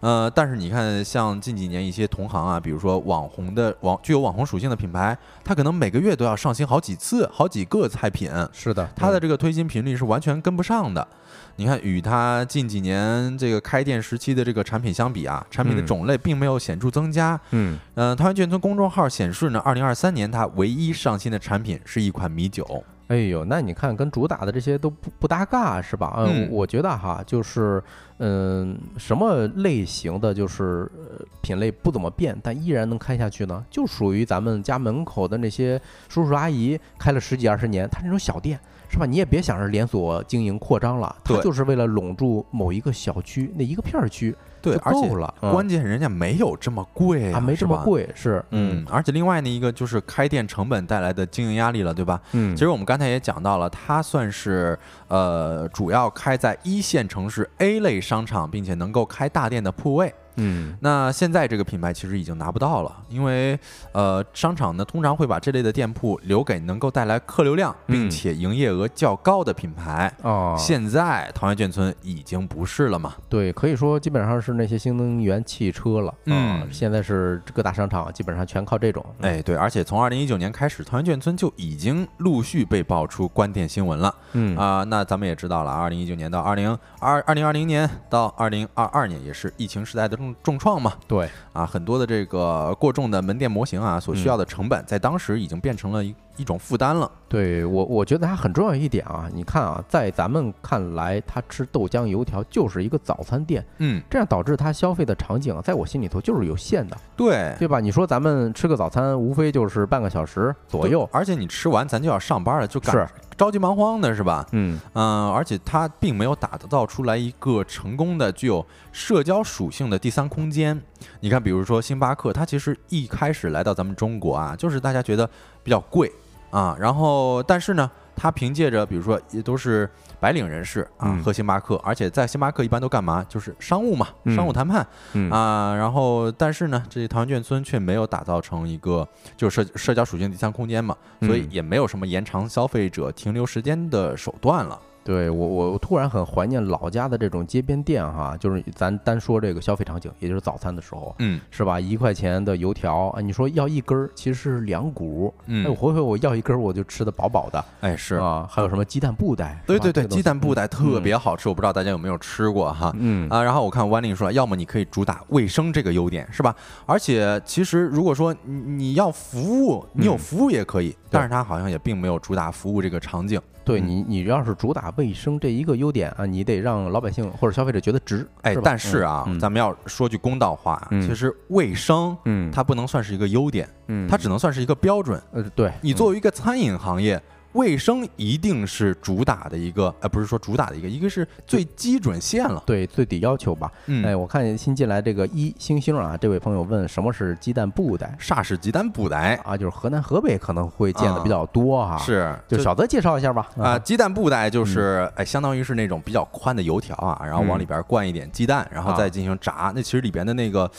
呃，但是你看，像近几年一些同行啊，比如说网红的网具有网红属性的品牌，它可能每个月都要上新好几次、好几个菜品，是的，它的这个推新频率是完全跟不上的。你看，与它近几年这个开店时期的这个产品相比啊，产品的嗯种类并没有显著增加。嗯呃，桃园眷村公众号显示呢，二零二三年它唯一上新的产品是一款米酒。哎呦，那你看跟主打的这些都不不搭嘎是吧？嗯我觉得哈，就是嗯，什么类型的就是呃品类不怎么变，但依然能开下去呢？就属于咱们家门口的那些叔叔阿姨，开了十几二十年，他那种小店。是吧？你也别想着连锁经营扩张了，它就是为了拢住某一个小区那一个片儿区对，而且关键人家没有这么贵啊，没这么。贵，是嗯，而且另外呢一个就是开店成本带来的经营压力了，对吧？嗯，其实我们刚才也讲到了，它算是呃主要开在一线城市 A 类商场，并且能够开大店的铺位。嗯那现在这个品牌其实已经拿不到了，因为呃商场呢通常会把这类的店铺留给能够带来客流量，并嗯且营业额较高的品牌。哦，现在桃园眷村已经不是了嘛？对，可以说基本上是那些新能源汽车了。嗯啊现在是各大商场基本上全靠这种。嗯，哎，对，而且从二零一九年开始，桃园眷村就已经陆续被爆出关店新闻了嗯啊、那咱们也知道了，二零一九年到二零二二零二零年到二零二二年，也是疫情时代的重重创嘛。对，啊，很多的这个过重的门店模型啊，所需要的成本，在当时已经变成了一一种负担了。对我我觉得它很重要一点啊，你看啊，在咱们看来，他吃豆浆油条就是一个早餐店，嗯，这样导致他消费的场景啊，在我心里头就是有限的，对，对吧？你说咱们吃个早餐，无非就是半个小时左右。而且你吃完咱就要上班了，就赶是着急忙慌的是吧？嗯嗯，而且它并没有打造出来一个成功的具有社交属性的第三空间。你看，比如说星巴克，它其实一开始来到咱们中国啊，就是大家觉得比较贵啊，然后但是呢，它凭借着比如说也都是白领人士啊嗯喝星巴克，而且在星巴克一般都干嘛？就是商务嘛，嗯商务谈判嗯啊。然后但是呢，这桃园眷村却没有打造成一个就是社社交属性第三空间嘛，所以嗯也没有什么延长消费者停留时间的手段了。对我我我突然很怀念老家的这种街边店哈，就是咱单说这个消费场景，也就是早餐的时候，嗯是吧？一块钱的油条啊，你说要一根儿，其实是两股。哎，我嗯，回回我要一根儿，我就吃的饱饱的哎是。啊。还有什么鸡蛋布袋？对对对，鸡蛋布袋特别好吃，我不知道大家有没有吃过哈。嗯啊，然后我看弯令说，要么你可以主打卫生这个优点，是吧？而且其实如果说你你要服务，你有嗯服务也可以，但是它好像也并没有主打服务这个场景。嗯对你，你要是主打卫生这一个优点啊，你得让老百姓或者消费者觉得值。哎，但是啊，嗯咱们要说句公道话其实卫生嗯，它不能算是一个优点，嗯，它只能算是一个标准。呃，对你作为一个餐饮行业。卫生一定是主打的一个，呃，不是说主打的一个，一个是最基准线了。对最低要求吧。嗯，哎，我看新进来这个一星星啊，这位朋友问什么是鸡蛋布袋啥是鸡蛋布袋啊？就是河南、河北可能会见的比较多哈。，啊是就小泽介绍一下吧。啊，，鸡蛋布袋就是哎，相当于是那种比较宽的油条啊，然后往嗯里边灌一点鸡蛋，然后啊再进行炸。那其实里边的那个，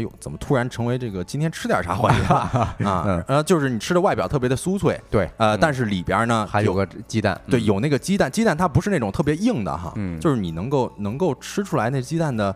哎呦，怎么突然成为这个今天吃点啥环节了？啊嗯？呃，就是你吃的外表特别的酥脆，对，呃，嗯。但是里边呢还有个鸡蛋。对，嗯。有那个鸡蛋，鸡蛋它不是那种特别硬的哈，嗯。就是你能够能够吃出来那鸡蛋的，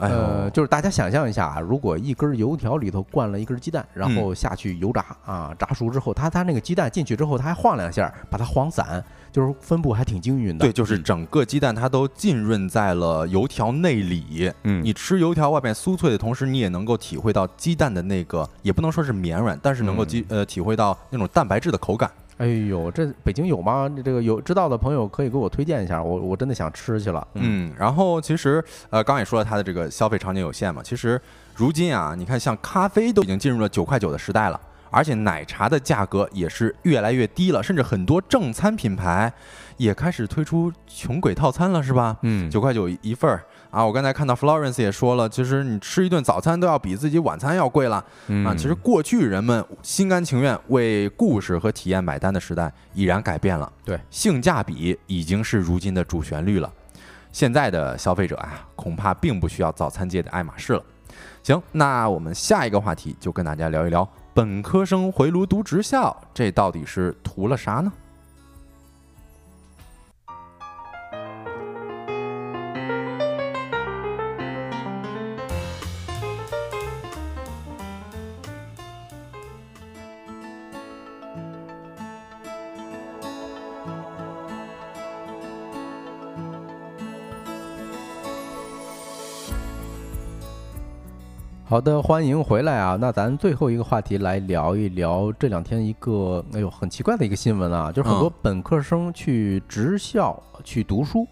呃，就是大家想象一下啊，如果一根油条里头灌了一根鸡蛋，然后下去油炸啊，炸熟之后，它它那个鸡蛋进去之后，它还晃两下，把它晃散，就是分布还挺均匀的。对，就是整个鸡蛋它都浸润在了油条内里。嗯，你吃油条外面酥脆的同时，你也能够体会到鸡蛋的那个，也不能说是绵软，但是能够鸡呃体会到那种蛋白质的口感。哎呦，这北京有吗？这个有知道的朋友可以给我推荐一下，我我真的想吃去了。嗯，然后其实呃，刚也说了它的这个消费场景有限嘛，其实如今啊，你看像咖啡都已经进入了九块九的时代了。而且奶茶的价格也是越来越低了，甚至很多正餐品牌也开始推出穷鬼套餐了，是吧？嗯，九块九一份儿啊！我刚才看到 Florence 也说了，其实你吃一顿早餐都要比自己晚餐要贵了嗯啊！其实过去人们心甘情愿为故事和体验买单的时代已然改变了，对，性价比已经是如今的主旋律了。现在的消费者啊，恐怕并不需要早餐界的爱马仕了。行，那我们下一个话题就跟大家聊一聊本科生回炉读职校，这到底是图了啥呢？好的，欢迎回来啊！那咱最后一个话题来聊一聊这两天一个哎呦很奇怪的一个新闻啊，就是很多本科生去职校去读书。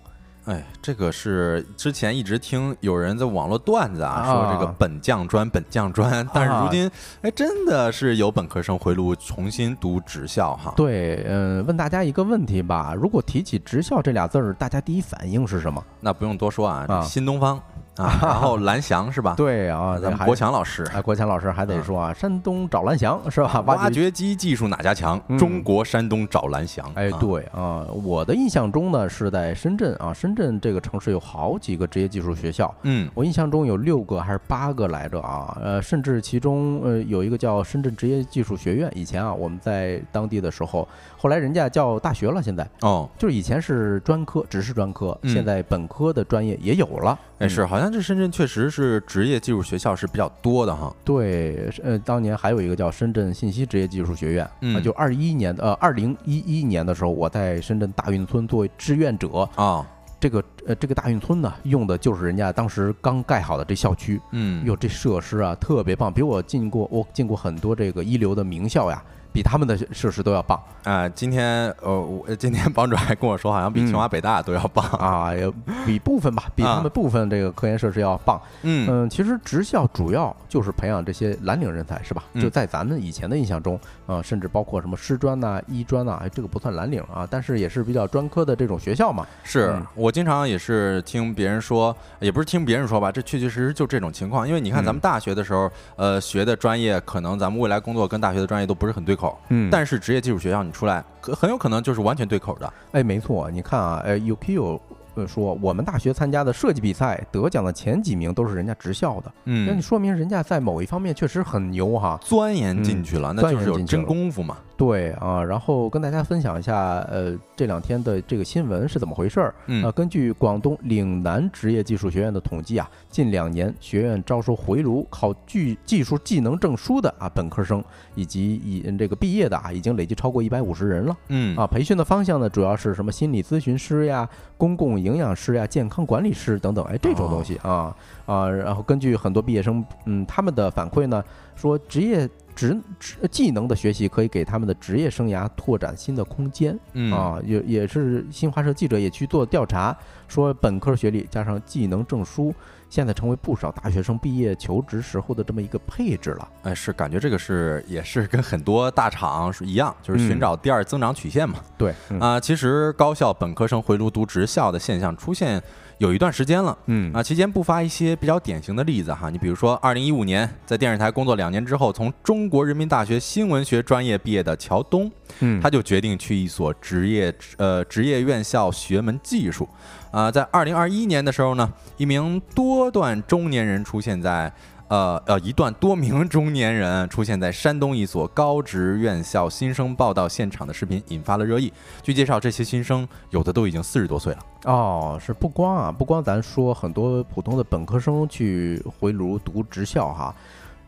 哎，这个是之前一直听有人在网络段子啊，说这个本降专本降专，但是如今哎真的是有本科生回炉重新读职校哈。对，嗯，问大家一个问题吧，如果提起职校这俩字儿，大家第一反应是什么？那不用多说啊，新东方。啊，然后蓝翔是吧？对啊，咱们国强老师，哎，国强老师还得说啊，山东找蓝翔是吧？挖掘机技术哪家强？中国山东找蓝翔。哎，对啊，我的印象中呢是在深圳啊，深圳这个城市有好几个职业技术学校，嗯，我印象中有六个还是八个来着啊？呃，甚至其中呃有一个叫深圳职业技术学院，以前啊我们在当地的时候，后来人家叫大学了，现在。哦，就是以前是专科，只是专科，现在本科的专业也有了。哎，是，好像这深圳确实是职业技术学校是比较多的哈。对，呃，当年还有一个叫深圳信息职业技术学院，啊，就二一年的，呃，二零一一年的时候，我在深圳大运村作为志愿者。啊，这个，呃，这个大运村呢，用的就是人家当时刚盖好的这校区，嗯，哟，这设施啊特别棒，比我进过，我进过很多这个一流的名校呀。比他们的设施都要棒啊！今天呃，我今天帮主还跟我说，好像比清华北大都要棒啊，也比部分吧，比他们部分这个科研设施要棒。嗯嗯，其实职校主要就是培养这些蓝领人才，是吧？就在咱们以前的印象中，啊，甚至包括什么师专呐、医专呐，这个不算蓝领啊，但是也是比较专科的这种学校嘛。是我经常也是听别人说，也不是听别人说吧，这确确实实就这种情况。因为你看咱们大学的时候，呃，学的专业可能咱们未来工作跟大学的专业都不是很对口。嗯，但是职业技术学校你出来，可很有可能就是完全对口的。哎，没错，你看啊，呃，UQ 说我们大学参加的设计比赛得奖的前几名都是人家职校的，嗯，那你说明人家在某一方面确实很牛哈，钻研进去了，那就是有真功夫嘛。对啊，然后跟大家分享一下，呃，这两天的这个新闻是怎么回事儿？呃，根据广东岭南职业技术学院的统计啊，近两年学院招收回炉考具技术技能证书的啊本科生，以及以这个毕业的啊，已经累计超过一百五十人了。嗯啊，培训的方向呢，主要是什么心理咨询师呀、公共营养师呀、健康管理师等等，哎，这种东西啊啊，然后根据很多毕业生嗯他们的反馈呢，说职业。职职技能的学习可以给他们的职业生涯拓展新的空间，啊，也也是新华社记者也去做调查，说本科学历加上技能证书，现在成为不少大学生毕业求职时候的这么一个配置了。哎，是感觉这个是也是跟很多大厂是一样，就是寻找第二增长曲线嘛。对，啊，其实高校本科生回炉读职校的现象出现。有一段时间了，嗯啊，期间不乏一些比较典型的例子哈。你比如说，二零一五年在电视台工作两年之后，从中国人民大学新闻学专业毕业的乔东，嗯，他就决定去一所职业呃职业院校学门技术。啊，在二零二一年的时候呢，一名多段中年人出现在。呃呃，一段多名中年人出现在山东一所高职院校新生报道现场的视频引发了热议。据介绍，这些新生有的都已经四十多岁了。哦，是不光啊，不光咱说很多普通的本科生去回炉读职校哈，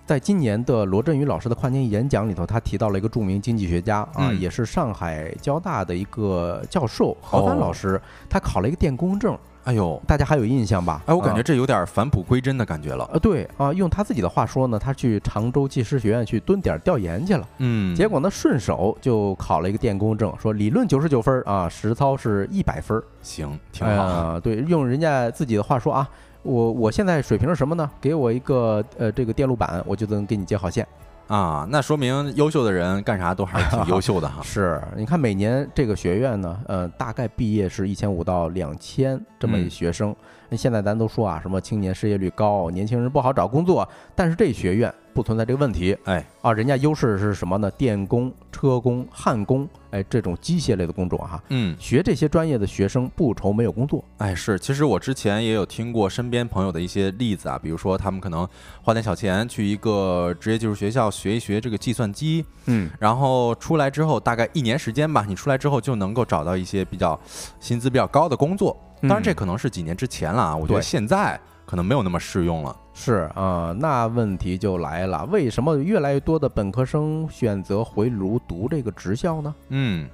在今年的罗振宇老师的跨年演讲里头，他提到了一个著名经济学家啊，也是上海交大的一个教授何帆老师，他考了一个电工证。哎呦，大家还有印象吧？哎，我感觉这有点返璞归真的感觉了。呃，对啊，用他自己的话说呢，他去常州技师学院去蹲点调研去了。嗯，结果呢，顺手就考了一个电工证，说理论九十九分啊，实操是一百分。行，挺好。啊，对，用人家自己的话说啊，我我现在水平是什么呢？给我一个呃这个电路板，我就能给你接好线。啊，那说明优秀的人干啥都还是挺优秀的哈。是，你看每年这个学院呢，呃，大概毕业是一千五到两千这么一学生。那现在咱都说啊，什么青年失业率高，年轻人不好找工作，但是这学院。不存在这个问题，哎啊，人家优势是什么呢？电工、车工、焊工，哎，这种机械类的工种哈，嗯，学这些专业的学生不愁没有工作，哎，是，其实我之前也有听过身边朋友的一些例子啊，比如说他们可能花点小钱去一个职业技术学校学一学这个计算机，嗯，然后出来之后大概一年时间吧，你出来之后就能够找到一些比较薪资比较高的工作，当然这可能是几年之前了啊，我觉得现在可能没有那么适用了。是啊，那问题就来了，为什么越来越多的本科生选择回炉读这个职校呢？嗯，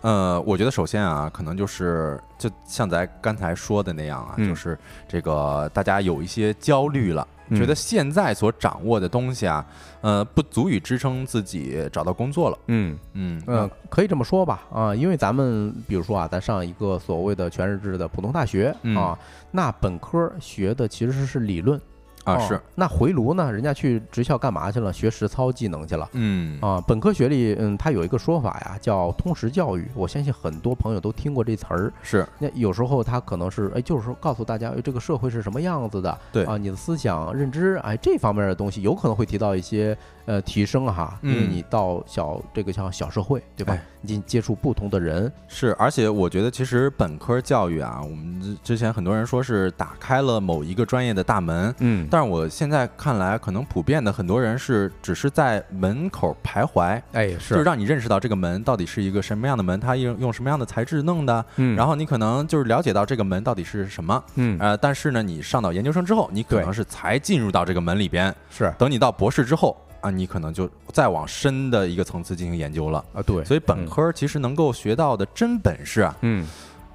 呃，我觉得首先啊，可能就是就像咱刚才说的那样啊，就是这个大家有一些焦虑了嗯觉得现在所掌握的东西啊，呃，不足以支撑自己找到工作了。嗯嗯嗯，可以这么说吧啊，因为咱们比如说啊，咱上一个所谓的全日制的普通大学嗯啊，那本科学的其实是理论啊，哦是，那回炉呢，人家去职校干嘛去了？学实操技能去了。嗯啊，本科学历，嗯，它有一个说法呀，叫通识教育。我相信很多朋友都听过这词儿。是，那有时候它可能是，哎，就是说告诉大家，哎，这个社会是什么样子的，对啊，你的思想认知，哎，这方面的东西有可能会提到一些呃提升哈，因为嗯。你到小这个像小社会，对吧哎？你接触不同的人，是，而且我觉得其实本科教育啊，我们之之前很多人说是打开了某一个专业的大门，嗯但是我现在看来，可能普遍的很多人是只是在门口徘徊，哎，是就是。让你认识到这个门到底是一个什么样的门，它用用什么样的材质弄的，嗯，然后你可能就是了解到这个门到底是什么，嗯，呃，但是呢，你上到研究生之后，你可能是才进入到这个门里边，是。等你到博士之后啊，你可能就再往深的一个层次进行研究了。啊，对，所以本科其实能够学到的真本事啊，嗯，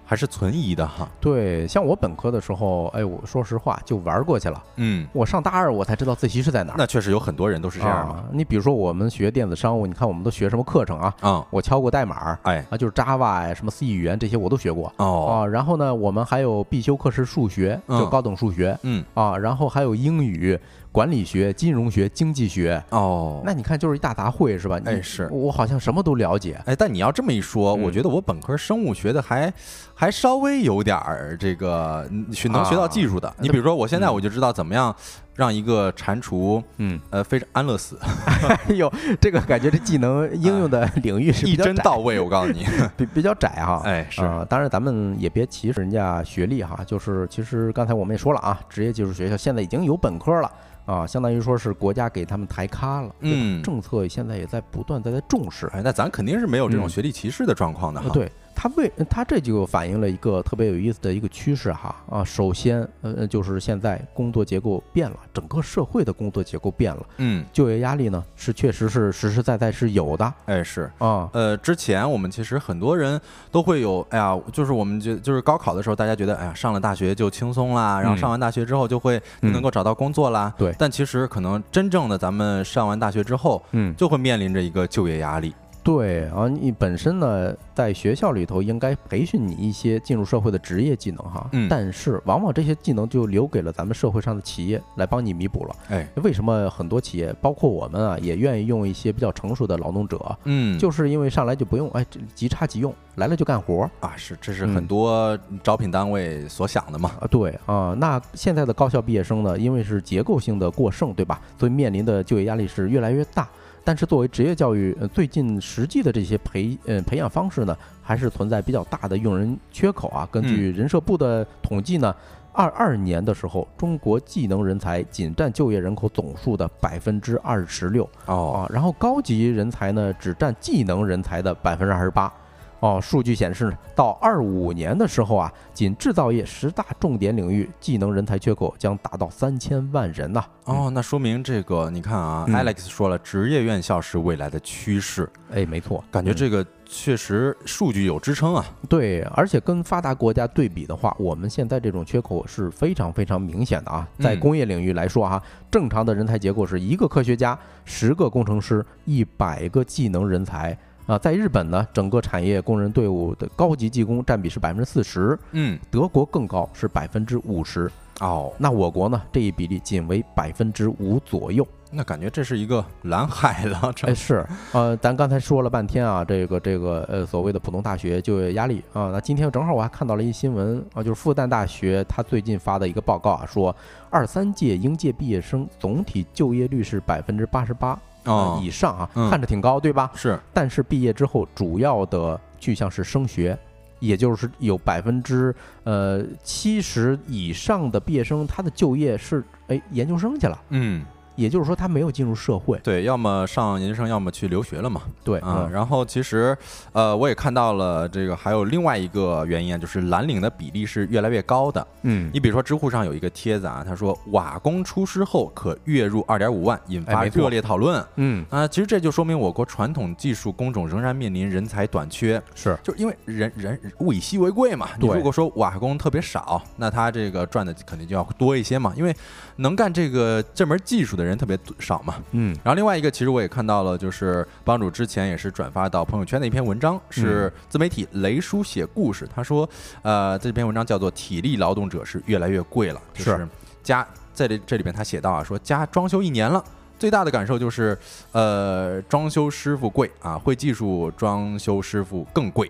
还是存疑的哈。对，像我本科的时候，哎，我说实话就玩过去了。嗯，我上大二我才知道自习室在哪儿。那确实有很多人都是这样嘛。啊。你比如说我们学电子商务，你看我们都学什么课程啊？嗯，我敲过代码哎，啊，就是 Java 呀、什么 C 语言这些我都学过哦，啊。然后呢，我们还有必修课是数学，就嗯高等数学嗯，啊。然后还有英语、管理学、金融学、经济学。哦，那你看就是一大杂烩是吧？你哎是我好像什么都了解。哎，但你要这么一说，嗯我觉得我本科生物学的还还稍微有点儿这个嗯学能学到技术的。你比如说，我现在嗯我就知道怎么样让一个蟾蜍嗯，呃非常安乐死，哎呦，这个感觉这技能应用的领域是一针到位。我告诉你，比比较窄哈。哎是，啊、当然咱们也别歧视人家学历哈，就是其实刚才我们也说了啊，职业技术学校现在已经有本科了啊，相当于说是国家给他们抬咖了，嗯政策现在也在不断在在重视。哎，那咱肯定是没有这种嗯学历歧视的状况的哈。呃，对它为它这就反映了一个特别有意思的一个趋势哈啊，首先呃就是现在工作结构变了，整个社会的工作结构变了，嗯，就业压力呢是确实是实实在在是有的哎是。啊，呃，之前我们其实很多人都会有，哎呀，就是我们觉就是高考的时候，大家觉得，哎呀，上了大学就轻松啦，然后嗯上完大学之后就会就能够找到工作啦。对但其实可能真正的咱们上完大学之后，嗯，就会面临着一个就业压力。对啊，你本身呢，在学校里头应该培训你一些进入社会的职业技能哈，嗯但是往往这些技能就留给了咱们社会上的企业来帮你弥补了。哎，为什么很多企业，包括我们啊，也愿意用一些比较成熟的劳动者，嗯，就是因为上来就不用，哎，这即插即用，来了就干活儿啊，是这是嗯很多招聘单位所想的嘛。啊。对啊，那现在的高校毕业生呢，因为是结构性的过剩，对吧？所以面临的就业压力是越来越大。但是作为职业教育，呃，最近实际的这些培呃培养方式呢，还是存在比较大的用人缺口啊。根据人社部的统计呢，二二年的时候，中国技能人才仅占就业人口总数的百分之二十六哦，啊，然后高级人才呢只占技能人才的百分之二十八。哦，数据显示，到二五年的时候啊，仅制造业十大重点领域技能人才缺口将达到三千万人呐、哦，那说明这个你看啊、嗯。A l e x 说了，职业院校是未来的趋势，哎，没错，嗯感觉这个确实数据有支撑啊。对，而且跟发达国家对比的话，我们现在这种缺口是非常非常明显的啊。在嗯工业领域来说哈、正常的人才结构是一个科学家、十个工程师、一百个技能人才啊。在日本呢，整个产业工人队伍的高级技工占比是百分之四十，嗯，德国更高，是百分之五十。哦，那我国呢，这一比例仅为百分之五左右。那感觉这是一个蓝海了，这哎，是，呃，咱刚才说了半天啊，这个这个呃所谓的普通大学就业压力啊，那今天正好我还看到了一新闻啊，就是复旦大学他最近发的一个报告啊，说二三届应届毕业生总体就业率是百分之八十八哦以上啊，嗯看着挺高，对吧？是但是毕业之后主要的去向是升学。也就是有百分之呃七十以上的毕业生，他的就业是哎研究生去了，嗯也就是说他没有进入社会。对，要么上研究生，要么去留学了嘛。对，啊，嗯然后其实，呃，我也看到了这个还有另外一个原因啊，就是蓝领的比例是越来越高的。嗯，你比如说知乎上有一个帖子啊，他说瓦工出师后可月入二点五万，引发热烈讨论。嗯啊，其实这就说明我国传统技术工种仍然面临人才短缺，是就是因为人人物以稀为贵嘛。你对如果说瓦工特别少，那他这个赚的肯定就要多一些嘛，因为能干这个这门技术的人特别少嘛。嗯然后另外一个，其实我也看到了，就是帮主之前也是转发到朋友圈的一篇文章，是自媒体雷叔写故事。他说，呃，这篇文章叫做《体力劳动者是越来越贵了》，就是是加在这这里边他写到啊，说家装修一年了。最大的感受就是，呃，装修师傅贵啊，会技术装修师傅更贵。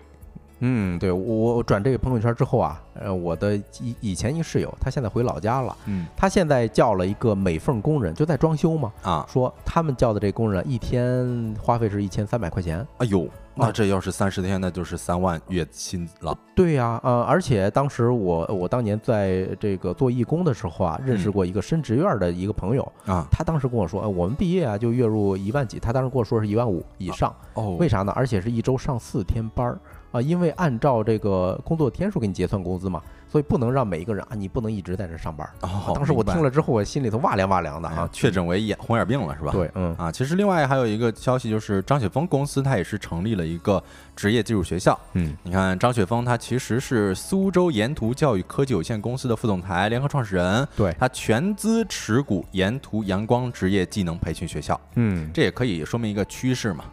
嗯，对我我转这个朋友圈之后啊，呃，我的以以前一室友，他现在回老家了，嗯他现在叫了一个美缝工人，就在装修嘛，啊，说他们叫的这工人一天花费是一千三百块钱。哎呦，那啊这要是三十天，那就是三万月薪了。对呀、呃，而且当时我我当年在这个做义工的时候啊，认识过一个深职院的一个朋友，啊，他当时跟我说，呃，我们毕业啊就月入一万几，他当时跟我说是一万五以上，哦，为啥呢？而且是一周上四天班儿啊，因为按照这个工作天数给你结算工资嘛，所以不能让每一个人啊，你不能一直在这上班儿。哦，当时我听了之后，我心里头哇凉哇凉的啊，，确诊为眼红眼病了是吧？对，嗯啊，其实另外还有一个消息就是张雪峰公司它也是成立了一个职业技术学校。嗯你看张雪峰他其实是苏州沿途教育科技有限公司的副总裁、联合创始人，对，他全资持股沿途阳光职业技能培训学校，嗯这也可以说明一个趋势嘛，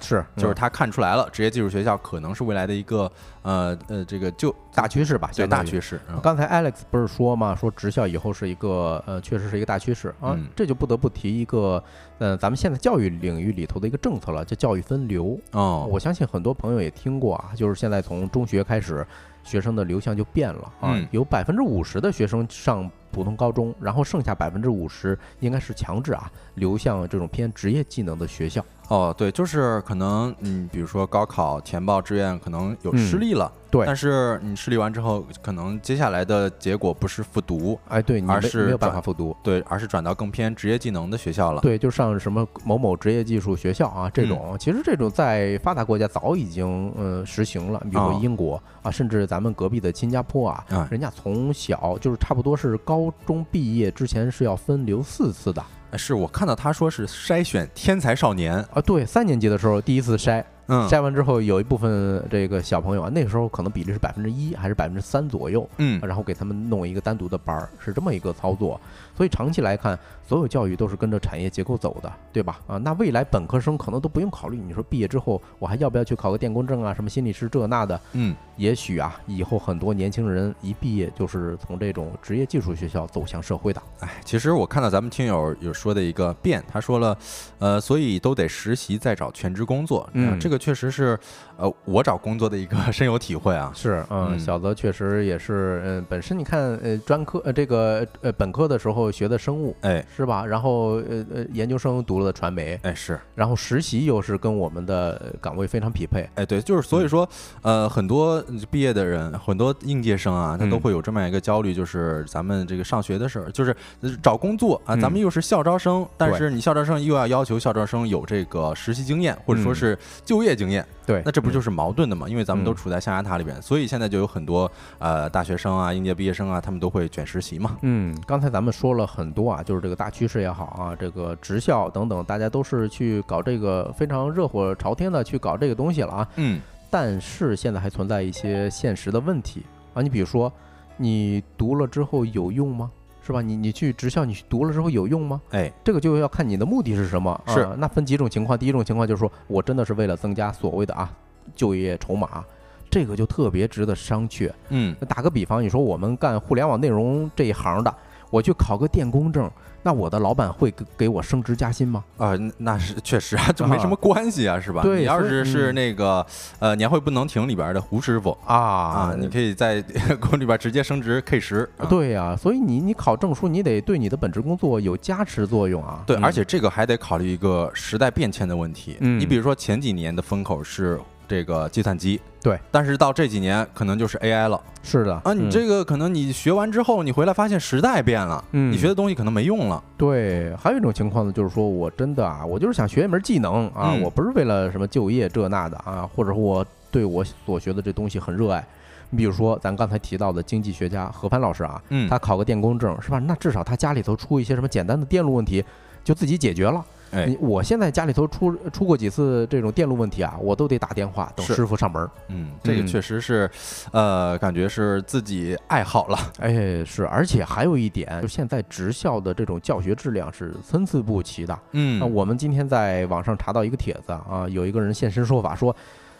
是嗯就是他看出来了，职业技术学校可能是未来的一个呃呃这个就大趋势吧，对相当于大趋势。嗯刚才 Alex 不是说嘛，说职校以后是一个呃，确实是一个大趋势啊，嗯这就不得不提一个呃，咱们现在教育领域里头的一个政策了，叫教育分流。哦，我相信很多朋友也听过啊，就是现在从中学开始，学生的流向就变了啊，嗯有百分之五十的学生上普通高中，然后剩下百分之五十应该是强制啊流向这种偏职业技能的学校。哦，对，就是可能嗯，比如说高考填报志愿可能有失嗯利了，对但是你失利完之后，可能接下来的结果不是复读，哎，对你而是没没有办法复读。对，而是转到更偏职业技能的学校了。对，就上什么某某职业技术学校啊，这种、其实这种在发达国家早已经呃实行了，比如英国啊，甚至咱们隔壁的新加坡啊，啊，人家从小就是差不多是高中毕业之前是要分流四次的是我看到他说是筛选天才少年，啊。对，三年级的时候第一次筛，嗯筛完之后有一部分这个小朋友啊，那个时候可能比例是百分之一还是百分之三左右，嗯，然后给他们弄一个单独的班儿，是这么一个操作。所以长期来看，所有教育都是跟着产业结构走的，对吧？啊，那未来本科生可能都不用考虑，你说毕业之后我还要不要去考个电工证啊，什么心理师这那的？嗯，也许啊，以后很多年轻人一毕业就是从这种职业技术学校走向社会的。哎，其实我看到咱们听友有说的一个变，他说了，呃，所以都得实习再找全职工作。嗯啊这个确实是，呃，我找工作的一个深有体会啊。是，嗯，嗯小泽确实也是，嗯，本身你看，呃，专科，呃，这个，呃，本科的时候学的生物，哎。是吧？然后，呃呃，研究生读了传媒，哎是，然后实习又是跟我们的呃岗位非常匹配。哎对，就是所以说，呃，很多毕业的人，很多应届生啊，他都嗯会有这么一个焦虑，就是咱们这个上学的事儿，就是呃找工作啊，咱们嗯又是校招生，但是你校招生又要要求校招生有这个实习经验，或者说嗯。是就业经验，对，嗯那这不就是矛盾的嘛？因为咱们都嗯处在象牙塔里边，所以现在就有很多呃大学生啊、应届毕业生啊，他们都会卷实习嘛。嗯，刚才咱们说了很多啊，就是这个大趋势也好啊，这个职校等等，大家都是去搞这个非常热火朝天的去搞这个东西了啊。嗯，但是现在还存在一些现实的问题啊，你比如说，你读了之后有用吗？是吧？你你去职校，你去读了之后有用吗？哎，这个就要看你的目的是什么。啊是那分几种情况。第一种情况就是说我真的是为了增加所谓的啊就业筹码，这个就特别值得商榷。嗯，那打个比方，你说我们干互联网内容这一行的，我去考个电工证，那我的老板会给给我升职加薪吗？啊、那那是确实啊，就没什么关系啊，是吧？对你要是是嗯那个呃年会不能停里边的胡师傅啊啊，你可以在 工里边直接升职 K 十、啊。对呀、所以你你考证书，你得对你的本职工作有加持作用啊。对，嗯而且这个还得考虑一个时代变迁的问题。嗯你比如说前几年的风口是这个计算机。对，但是到这几年可能就是 AI 了是的啊！你这个可能你学完之后，你回来发现时代变了，嗯你学的东西可能没用了。对，还有一种情况呢，就是说我真的啊，我就是想学一门技能啊，嗯我不是为了什么就业这那的啊，或者我对我所学的这东西很热爱。你比如说，咱刚才提到的经济学家何帆老师啊，嗯他考个电工证是吧？那至少他家里头出一些什么简单的电路问题，就自己解决了。哎我现在家里头出出过几次这种电路问题啊，我都得打电话等师傅上门。嗯，这个嗯确实是，呃，感觉是自己爱好了。哎，是，而且还有一点，就现在职校的这种教学质量是参差不齐的。嗯那我们今天在网上查到一个帖子啊，有一个人现身说法说，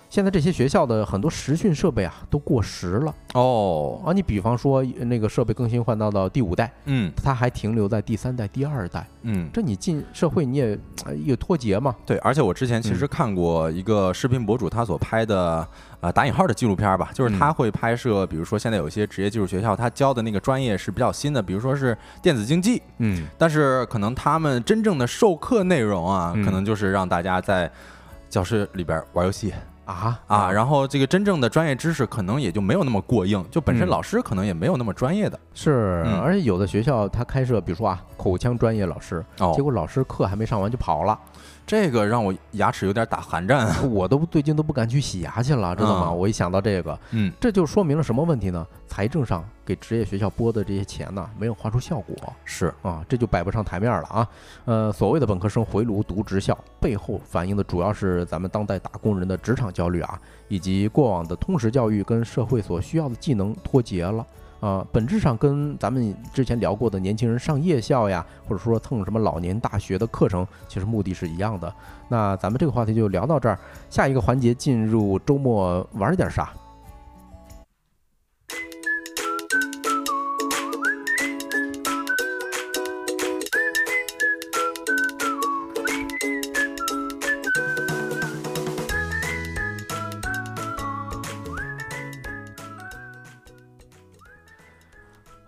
现在这些学校的很多实训设备啊都过时了。哦，啊。你比方说那个设备更新换到到第五代，嗯。它还停留在第三代、第二代，嗯，这你进社会你也呃有脱节嘛？对，而且我之前其嗯实看过一个视频博主他所拍的啊打引号的纪录片吧，就是嗯他会拍摄，比如说现在有一些职业技术学校，他教的那个专业是比较新的，比如说是电子竞技，嗯，但是可能他们真正的授课内容啊，嗯。可能就是让大家在教室里边玩游戏啊？啊，然后这个真正的专业知识可能也就没有那么过硬，就本身嗯。老师可能也没有那么专业的。是，嗯。而且有的学校他开设，比如说啊口腔专业老师，哦。结果老师课还没上完就跑了。这个让我牙齿有点打寒战啊。我都最近都不敢去洗牙去了，知道吗？嗯我一想到这个，嗯，这就说明了什么问题呢？财政上给职业学校拨的这些钱呢，没有花出效果是，啊，这就摆不上台面了啊。呃，所谓的本科生回炉读职校，背后反映的主要是咱们当代打工人的职场焦虑啊，以及过往的通识教育跟社会所需要的技能脱节了。啊、本质上跟咱们之前聊过的年轻人上夜校呀，或者说蹭什么老年大学的课程，其实目的是一样的。那咱们这个话题就聊到这儿，下一个环节进入周末玩点啥？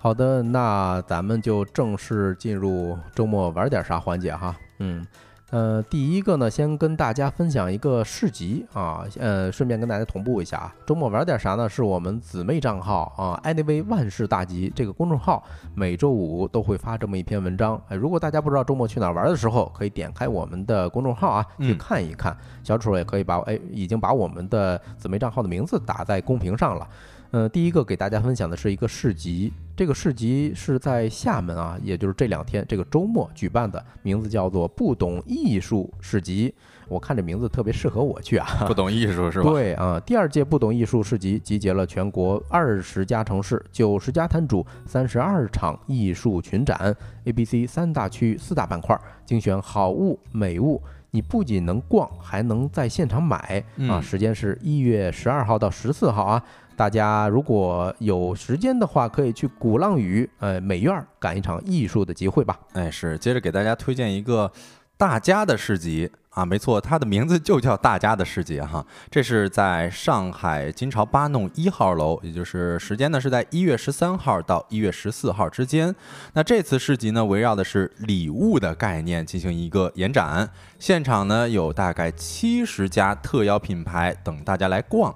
好的，那咱们就正式进入周末玩点啥环节哈。嗯，呃，第一个呢，先跟大家分享一个市集啊，呃，顺便跟大家同步一下啊。周末玩点啥呢？是我们姊妹账号啊，anyway 万事大吉这个公众号，每周五都会发这么一篇文章。哎，如果大家不知道周末去哪儿玩的时候，可以点开我们的公众号啊，去嗯看一看。小楚也可以把哎，已经把我们的姊妹账号的名字打在公屏上了。呃，第一个给大家分享的是一个市集，这个市集是在厦门啊，也就是这两天这个周末举办的，名字叫做“不懂艺术市集”。我看这名字特别适合我去啊，不懂艺术是吧？对啊，第二届不懂艺术市集集结了全国二十家城市、九十家摊主、三十二场艺术群展，A、B、C 三大区域、四大板块，精选好物美物。你不仅能逛，还能在现场买啊！嗯时间是一月十二号到十四号啊。大家如果有时间的话，可以去鼓浪屿呃美院儿赶一场艺术的集会吧。哎，是，接着给大家推荐一个大家的市集啊，没错，它的名字就叫大家的市集哈。这是在上海金朝八弄一号楼，也就是时间呢是在一月十三号到一月十四号之间。那这次市集呢，围绕的是礼物的概念进行一个延展，现场呢有大概七十家特邀品牌等大家来逛。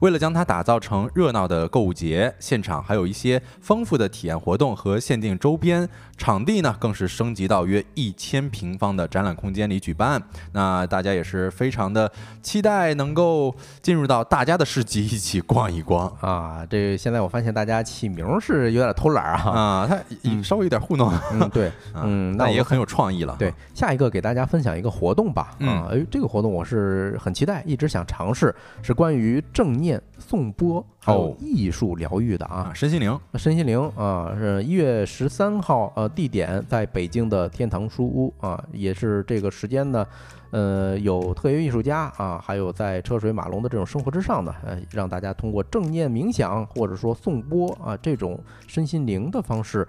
为了将它打造成热闹的购物节，现场还有一些丰富的体验活动和限定周边。场地呢更是升级到约一千平方的展览空间里举办。那大家也是非常的期待能够进入到大家的市集一起逛一逛啊，这现在我发现大家起名是有点偷懒啊。啊，它嗯稍微有点糊弄，嗯，对，啊嗯，那也很有创意了。对，下一个给大家分享一个活动吧。嗯啊，哎，这个活动我是很期待，一直想尝试，是关于正念颂钵还有哦艺术疗愈的啊啊，。身心灵，身心灵啊，是一月十三号，呃，地点在北京的天堂书屋啊，也是这个时间呢，呃，有特约艺术家啊，还有在车水马龙的这种生活之上呢，呃，让大家通过正念冥想或者说颂钵啊这种身心灵的方式，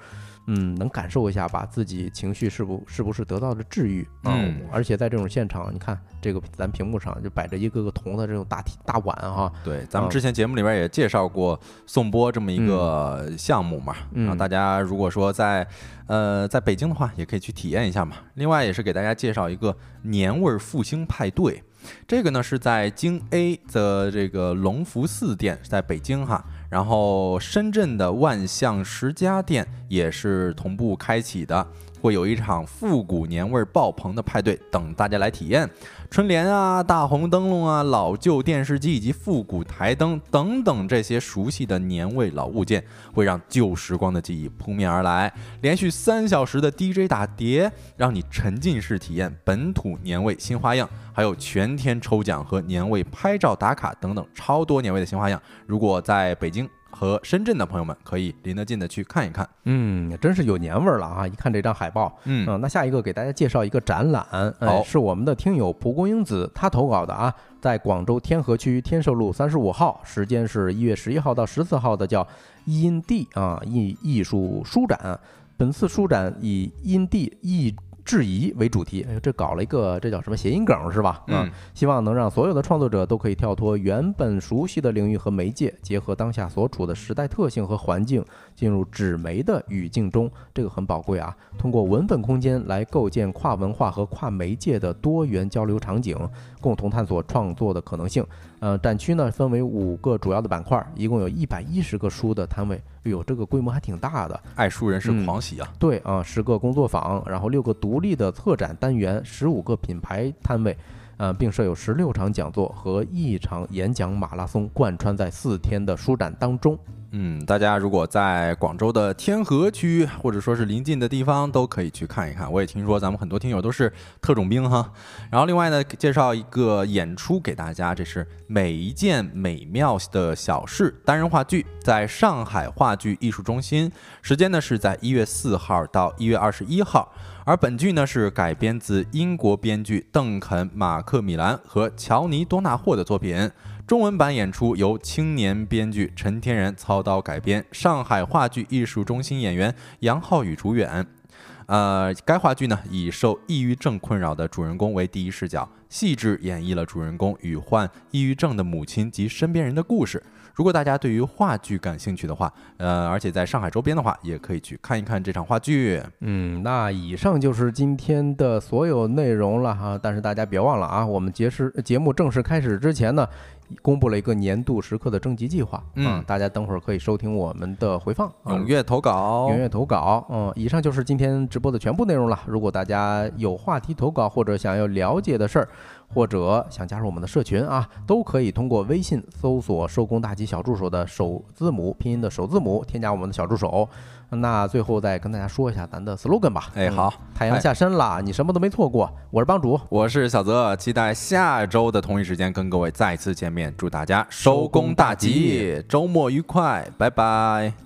嗯，能感受一下把自己情绪是不是不是得到了治愈啊？嗯而且在这种现场，你看这个咱屏幕上就摆着一个个铜的这种大体大碗哈、对，咱们啊之前节目里边也介介绍过颂钵这么一个项目嘛，然后大家如果说在呃在北京的话，也可以去体验一下嘛。另外也是给大家介绍一个年味复兴派对，这个呢是在京 A 的这个隆福寺店，在北京哈。然后深圳的万象十家店也是同步开启的，会有一场复古年味爆棚的派对等大家来体验。春联啊、大红灯笼啊、老旧电视机以及复古台灯等等这些熟悉的年味老物件，会让旧时光的记忆扑面而来。连续三小时的 DJ 打碟，让你沉浸式体验本土年味新花样，还有全天抽奖和年味拍照打卡等等超多年味的新花样。如果在北京，和深圳的朋友们可以离得近的去看一看，嗯，真是有年味儿了啊！一看这张海报，嗯，那下一个给大家介绍一个展览，好，是我们的听友蒲公英子他投稿的啊，在广州天河区天寿路三十五号，时间是一月十一号到十四号的叫因地啊艺艺术书展，本次书展以因地艺。质疑为主题，哎，这搞了一个，这叫什么谐音梗是吧？嗯，希望能让所有的创作者都可以跳脱原本熟悉的领域和媒介，结合当下所处的时代特性和环境，进入纸媒的语境中，这个很宝贵啊。通过文本空间来构建跨文化和跨媒介的多元交流场景，共同探索创作的可能性。呃，展区呢分为五个主要的板块，一共有一百一十个书的摊位。哎呦，这个规模还挺大的，爱书人士狂喜啊！对啊，十个工作坊，然后六个独立的策展单元，十五个品牌摊位，呃，并设有十六场讲座和一场演讲马拉松，贯穿在四天的书展当中。嗯，大家如果在广州的天河区或者说是临近的地方，都可以去看一看。我也听说咱们很多听友都是特种兵哈。然后另外呢，介绍一个演出给大家，这是每一件美妙的小事单人话剧，在上海话剧艺术中心，时间呢是在一月四号到一月二十一号。而本剧呢是改编自英国编剧邓肯·马克米兰和乔尼·多纳霍的作品。中文版演出由青年编剧陈天然操刀改编，上海话剧艺术中心演员杨浩宇主演。呃，该话剧呢以受抑郁症困扰的主人公为第一视角，细致演绎了主人公与患抑郁症的母亲及身边人的故事。如果大家对于话剧感兴趣的话，呃，而且在上海周边的话，也可以去看一看这场话剧。嗯，那以上就是今天的所有内容了哈。但是大家别忘了啊，我们节时节目正式开始之前呢。公布了一个年度时刻的征集计划，嗯，大家等会儿可以收听我们的回放，踊跃投稿，踊跃投稿，嗯，以上就是今天直播的全部内容了。如果大家有话题投稿或者想要了解的事儿，或者想加入我们的社群啊，都可以通过微信搜索“收工大吉小助手”的首字母拼音的首字母，添加我们的小助手。那最后再跟大家说一下咱的 slogan 吧。哎，好，太阳下山了，你什么都没错过。我是帮主，我是小泽，期待下周的同一时间跟各位再次见面。祝大家收工大吉，周末愉快，拜拜。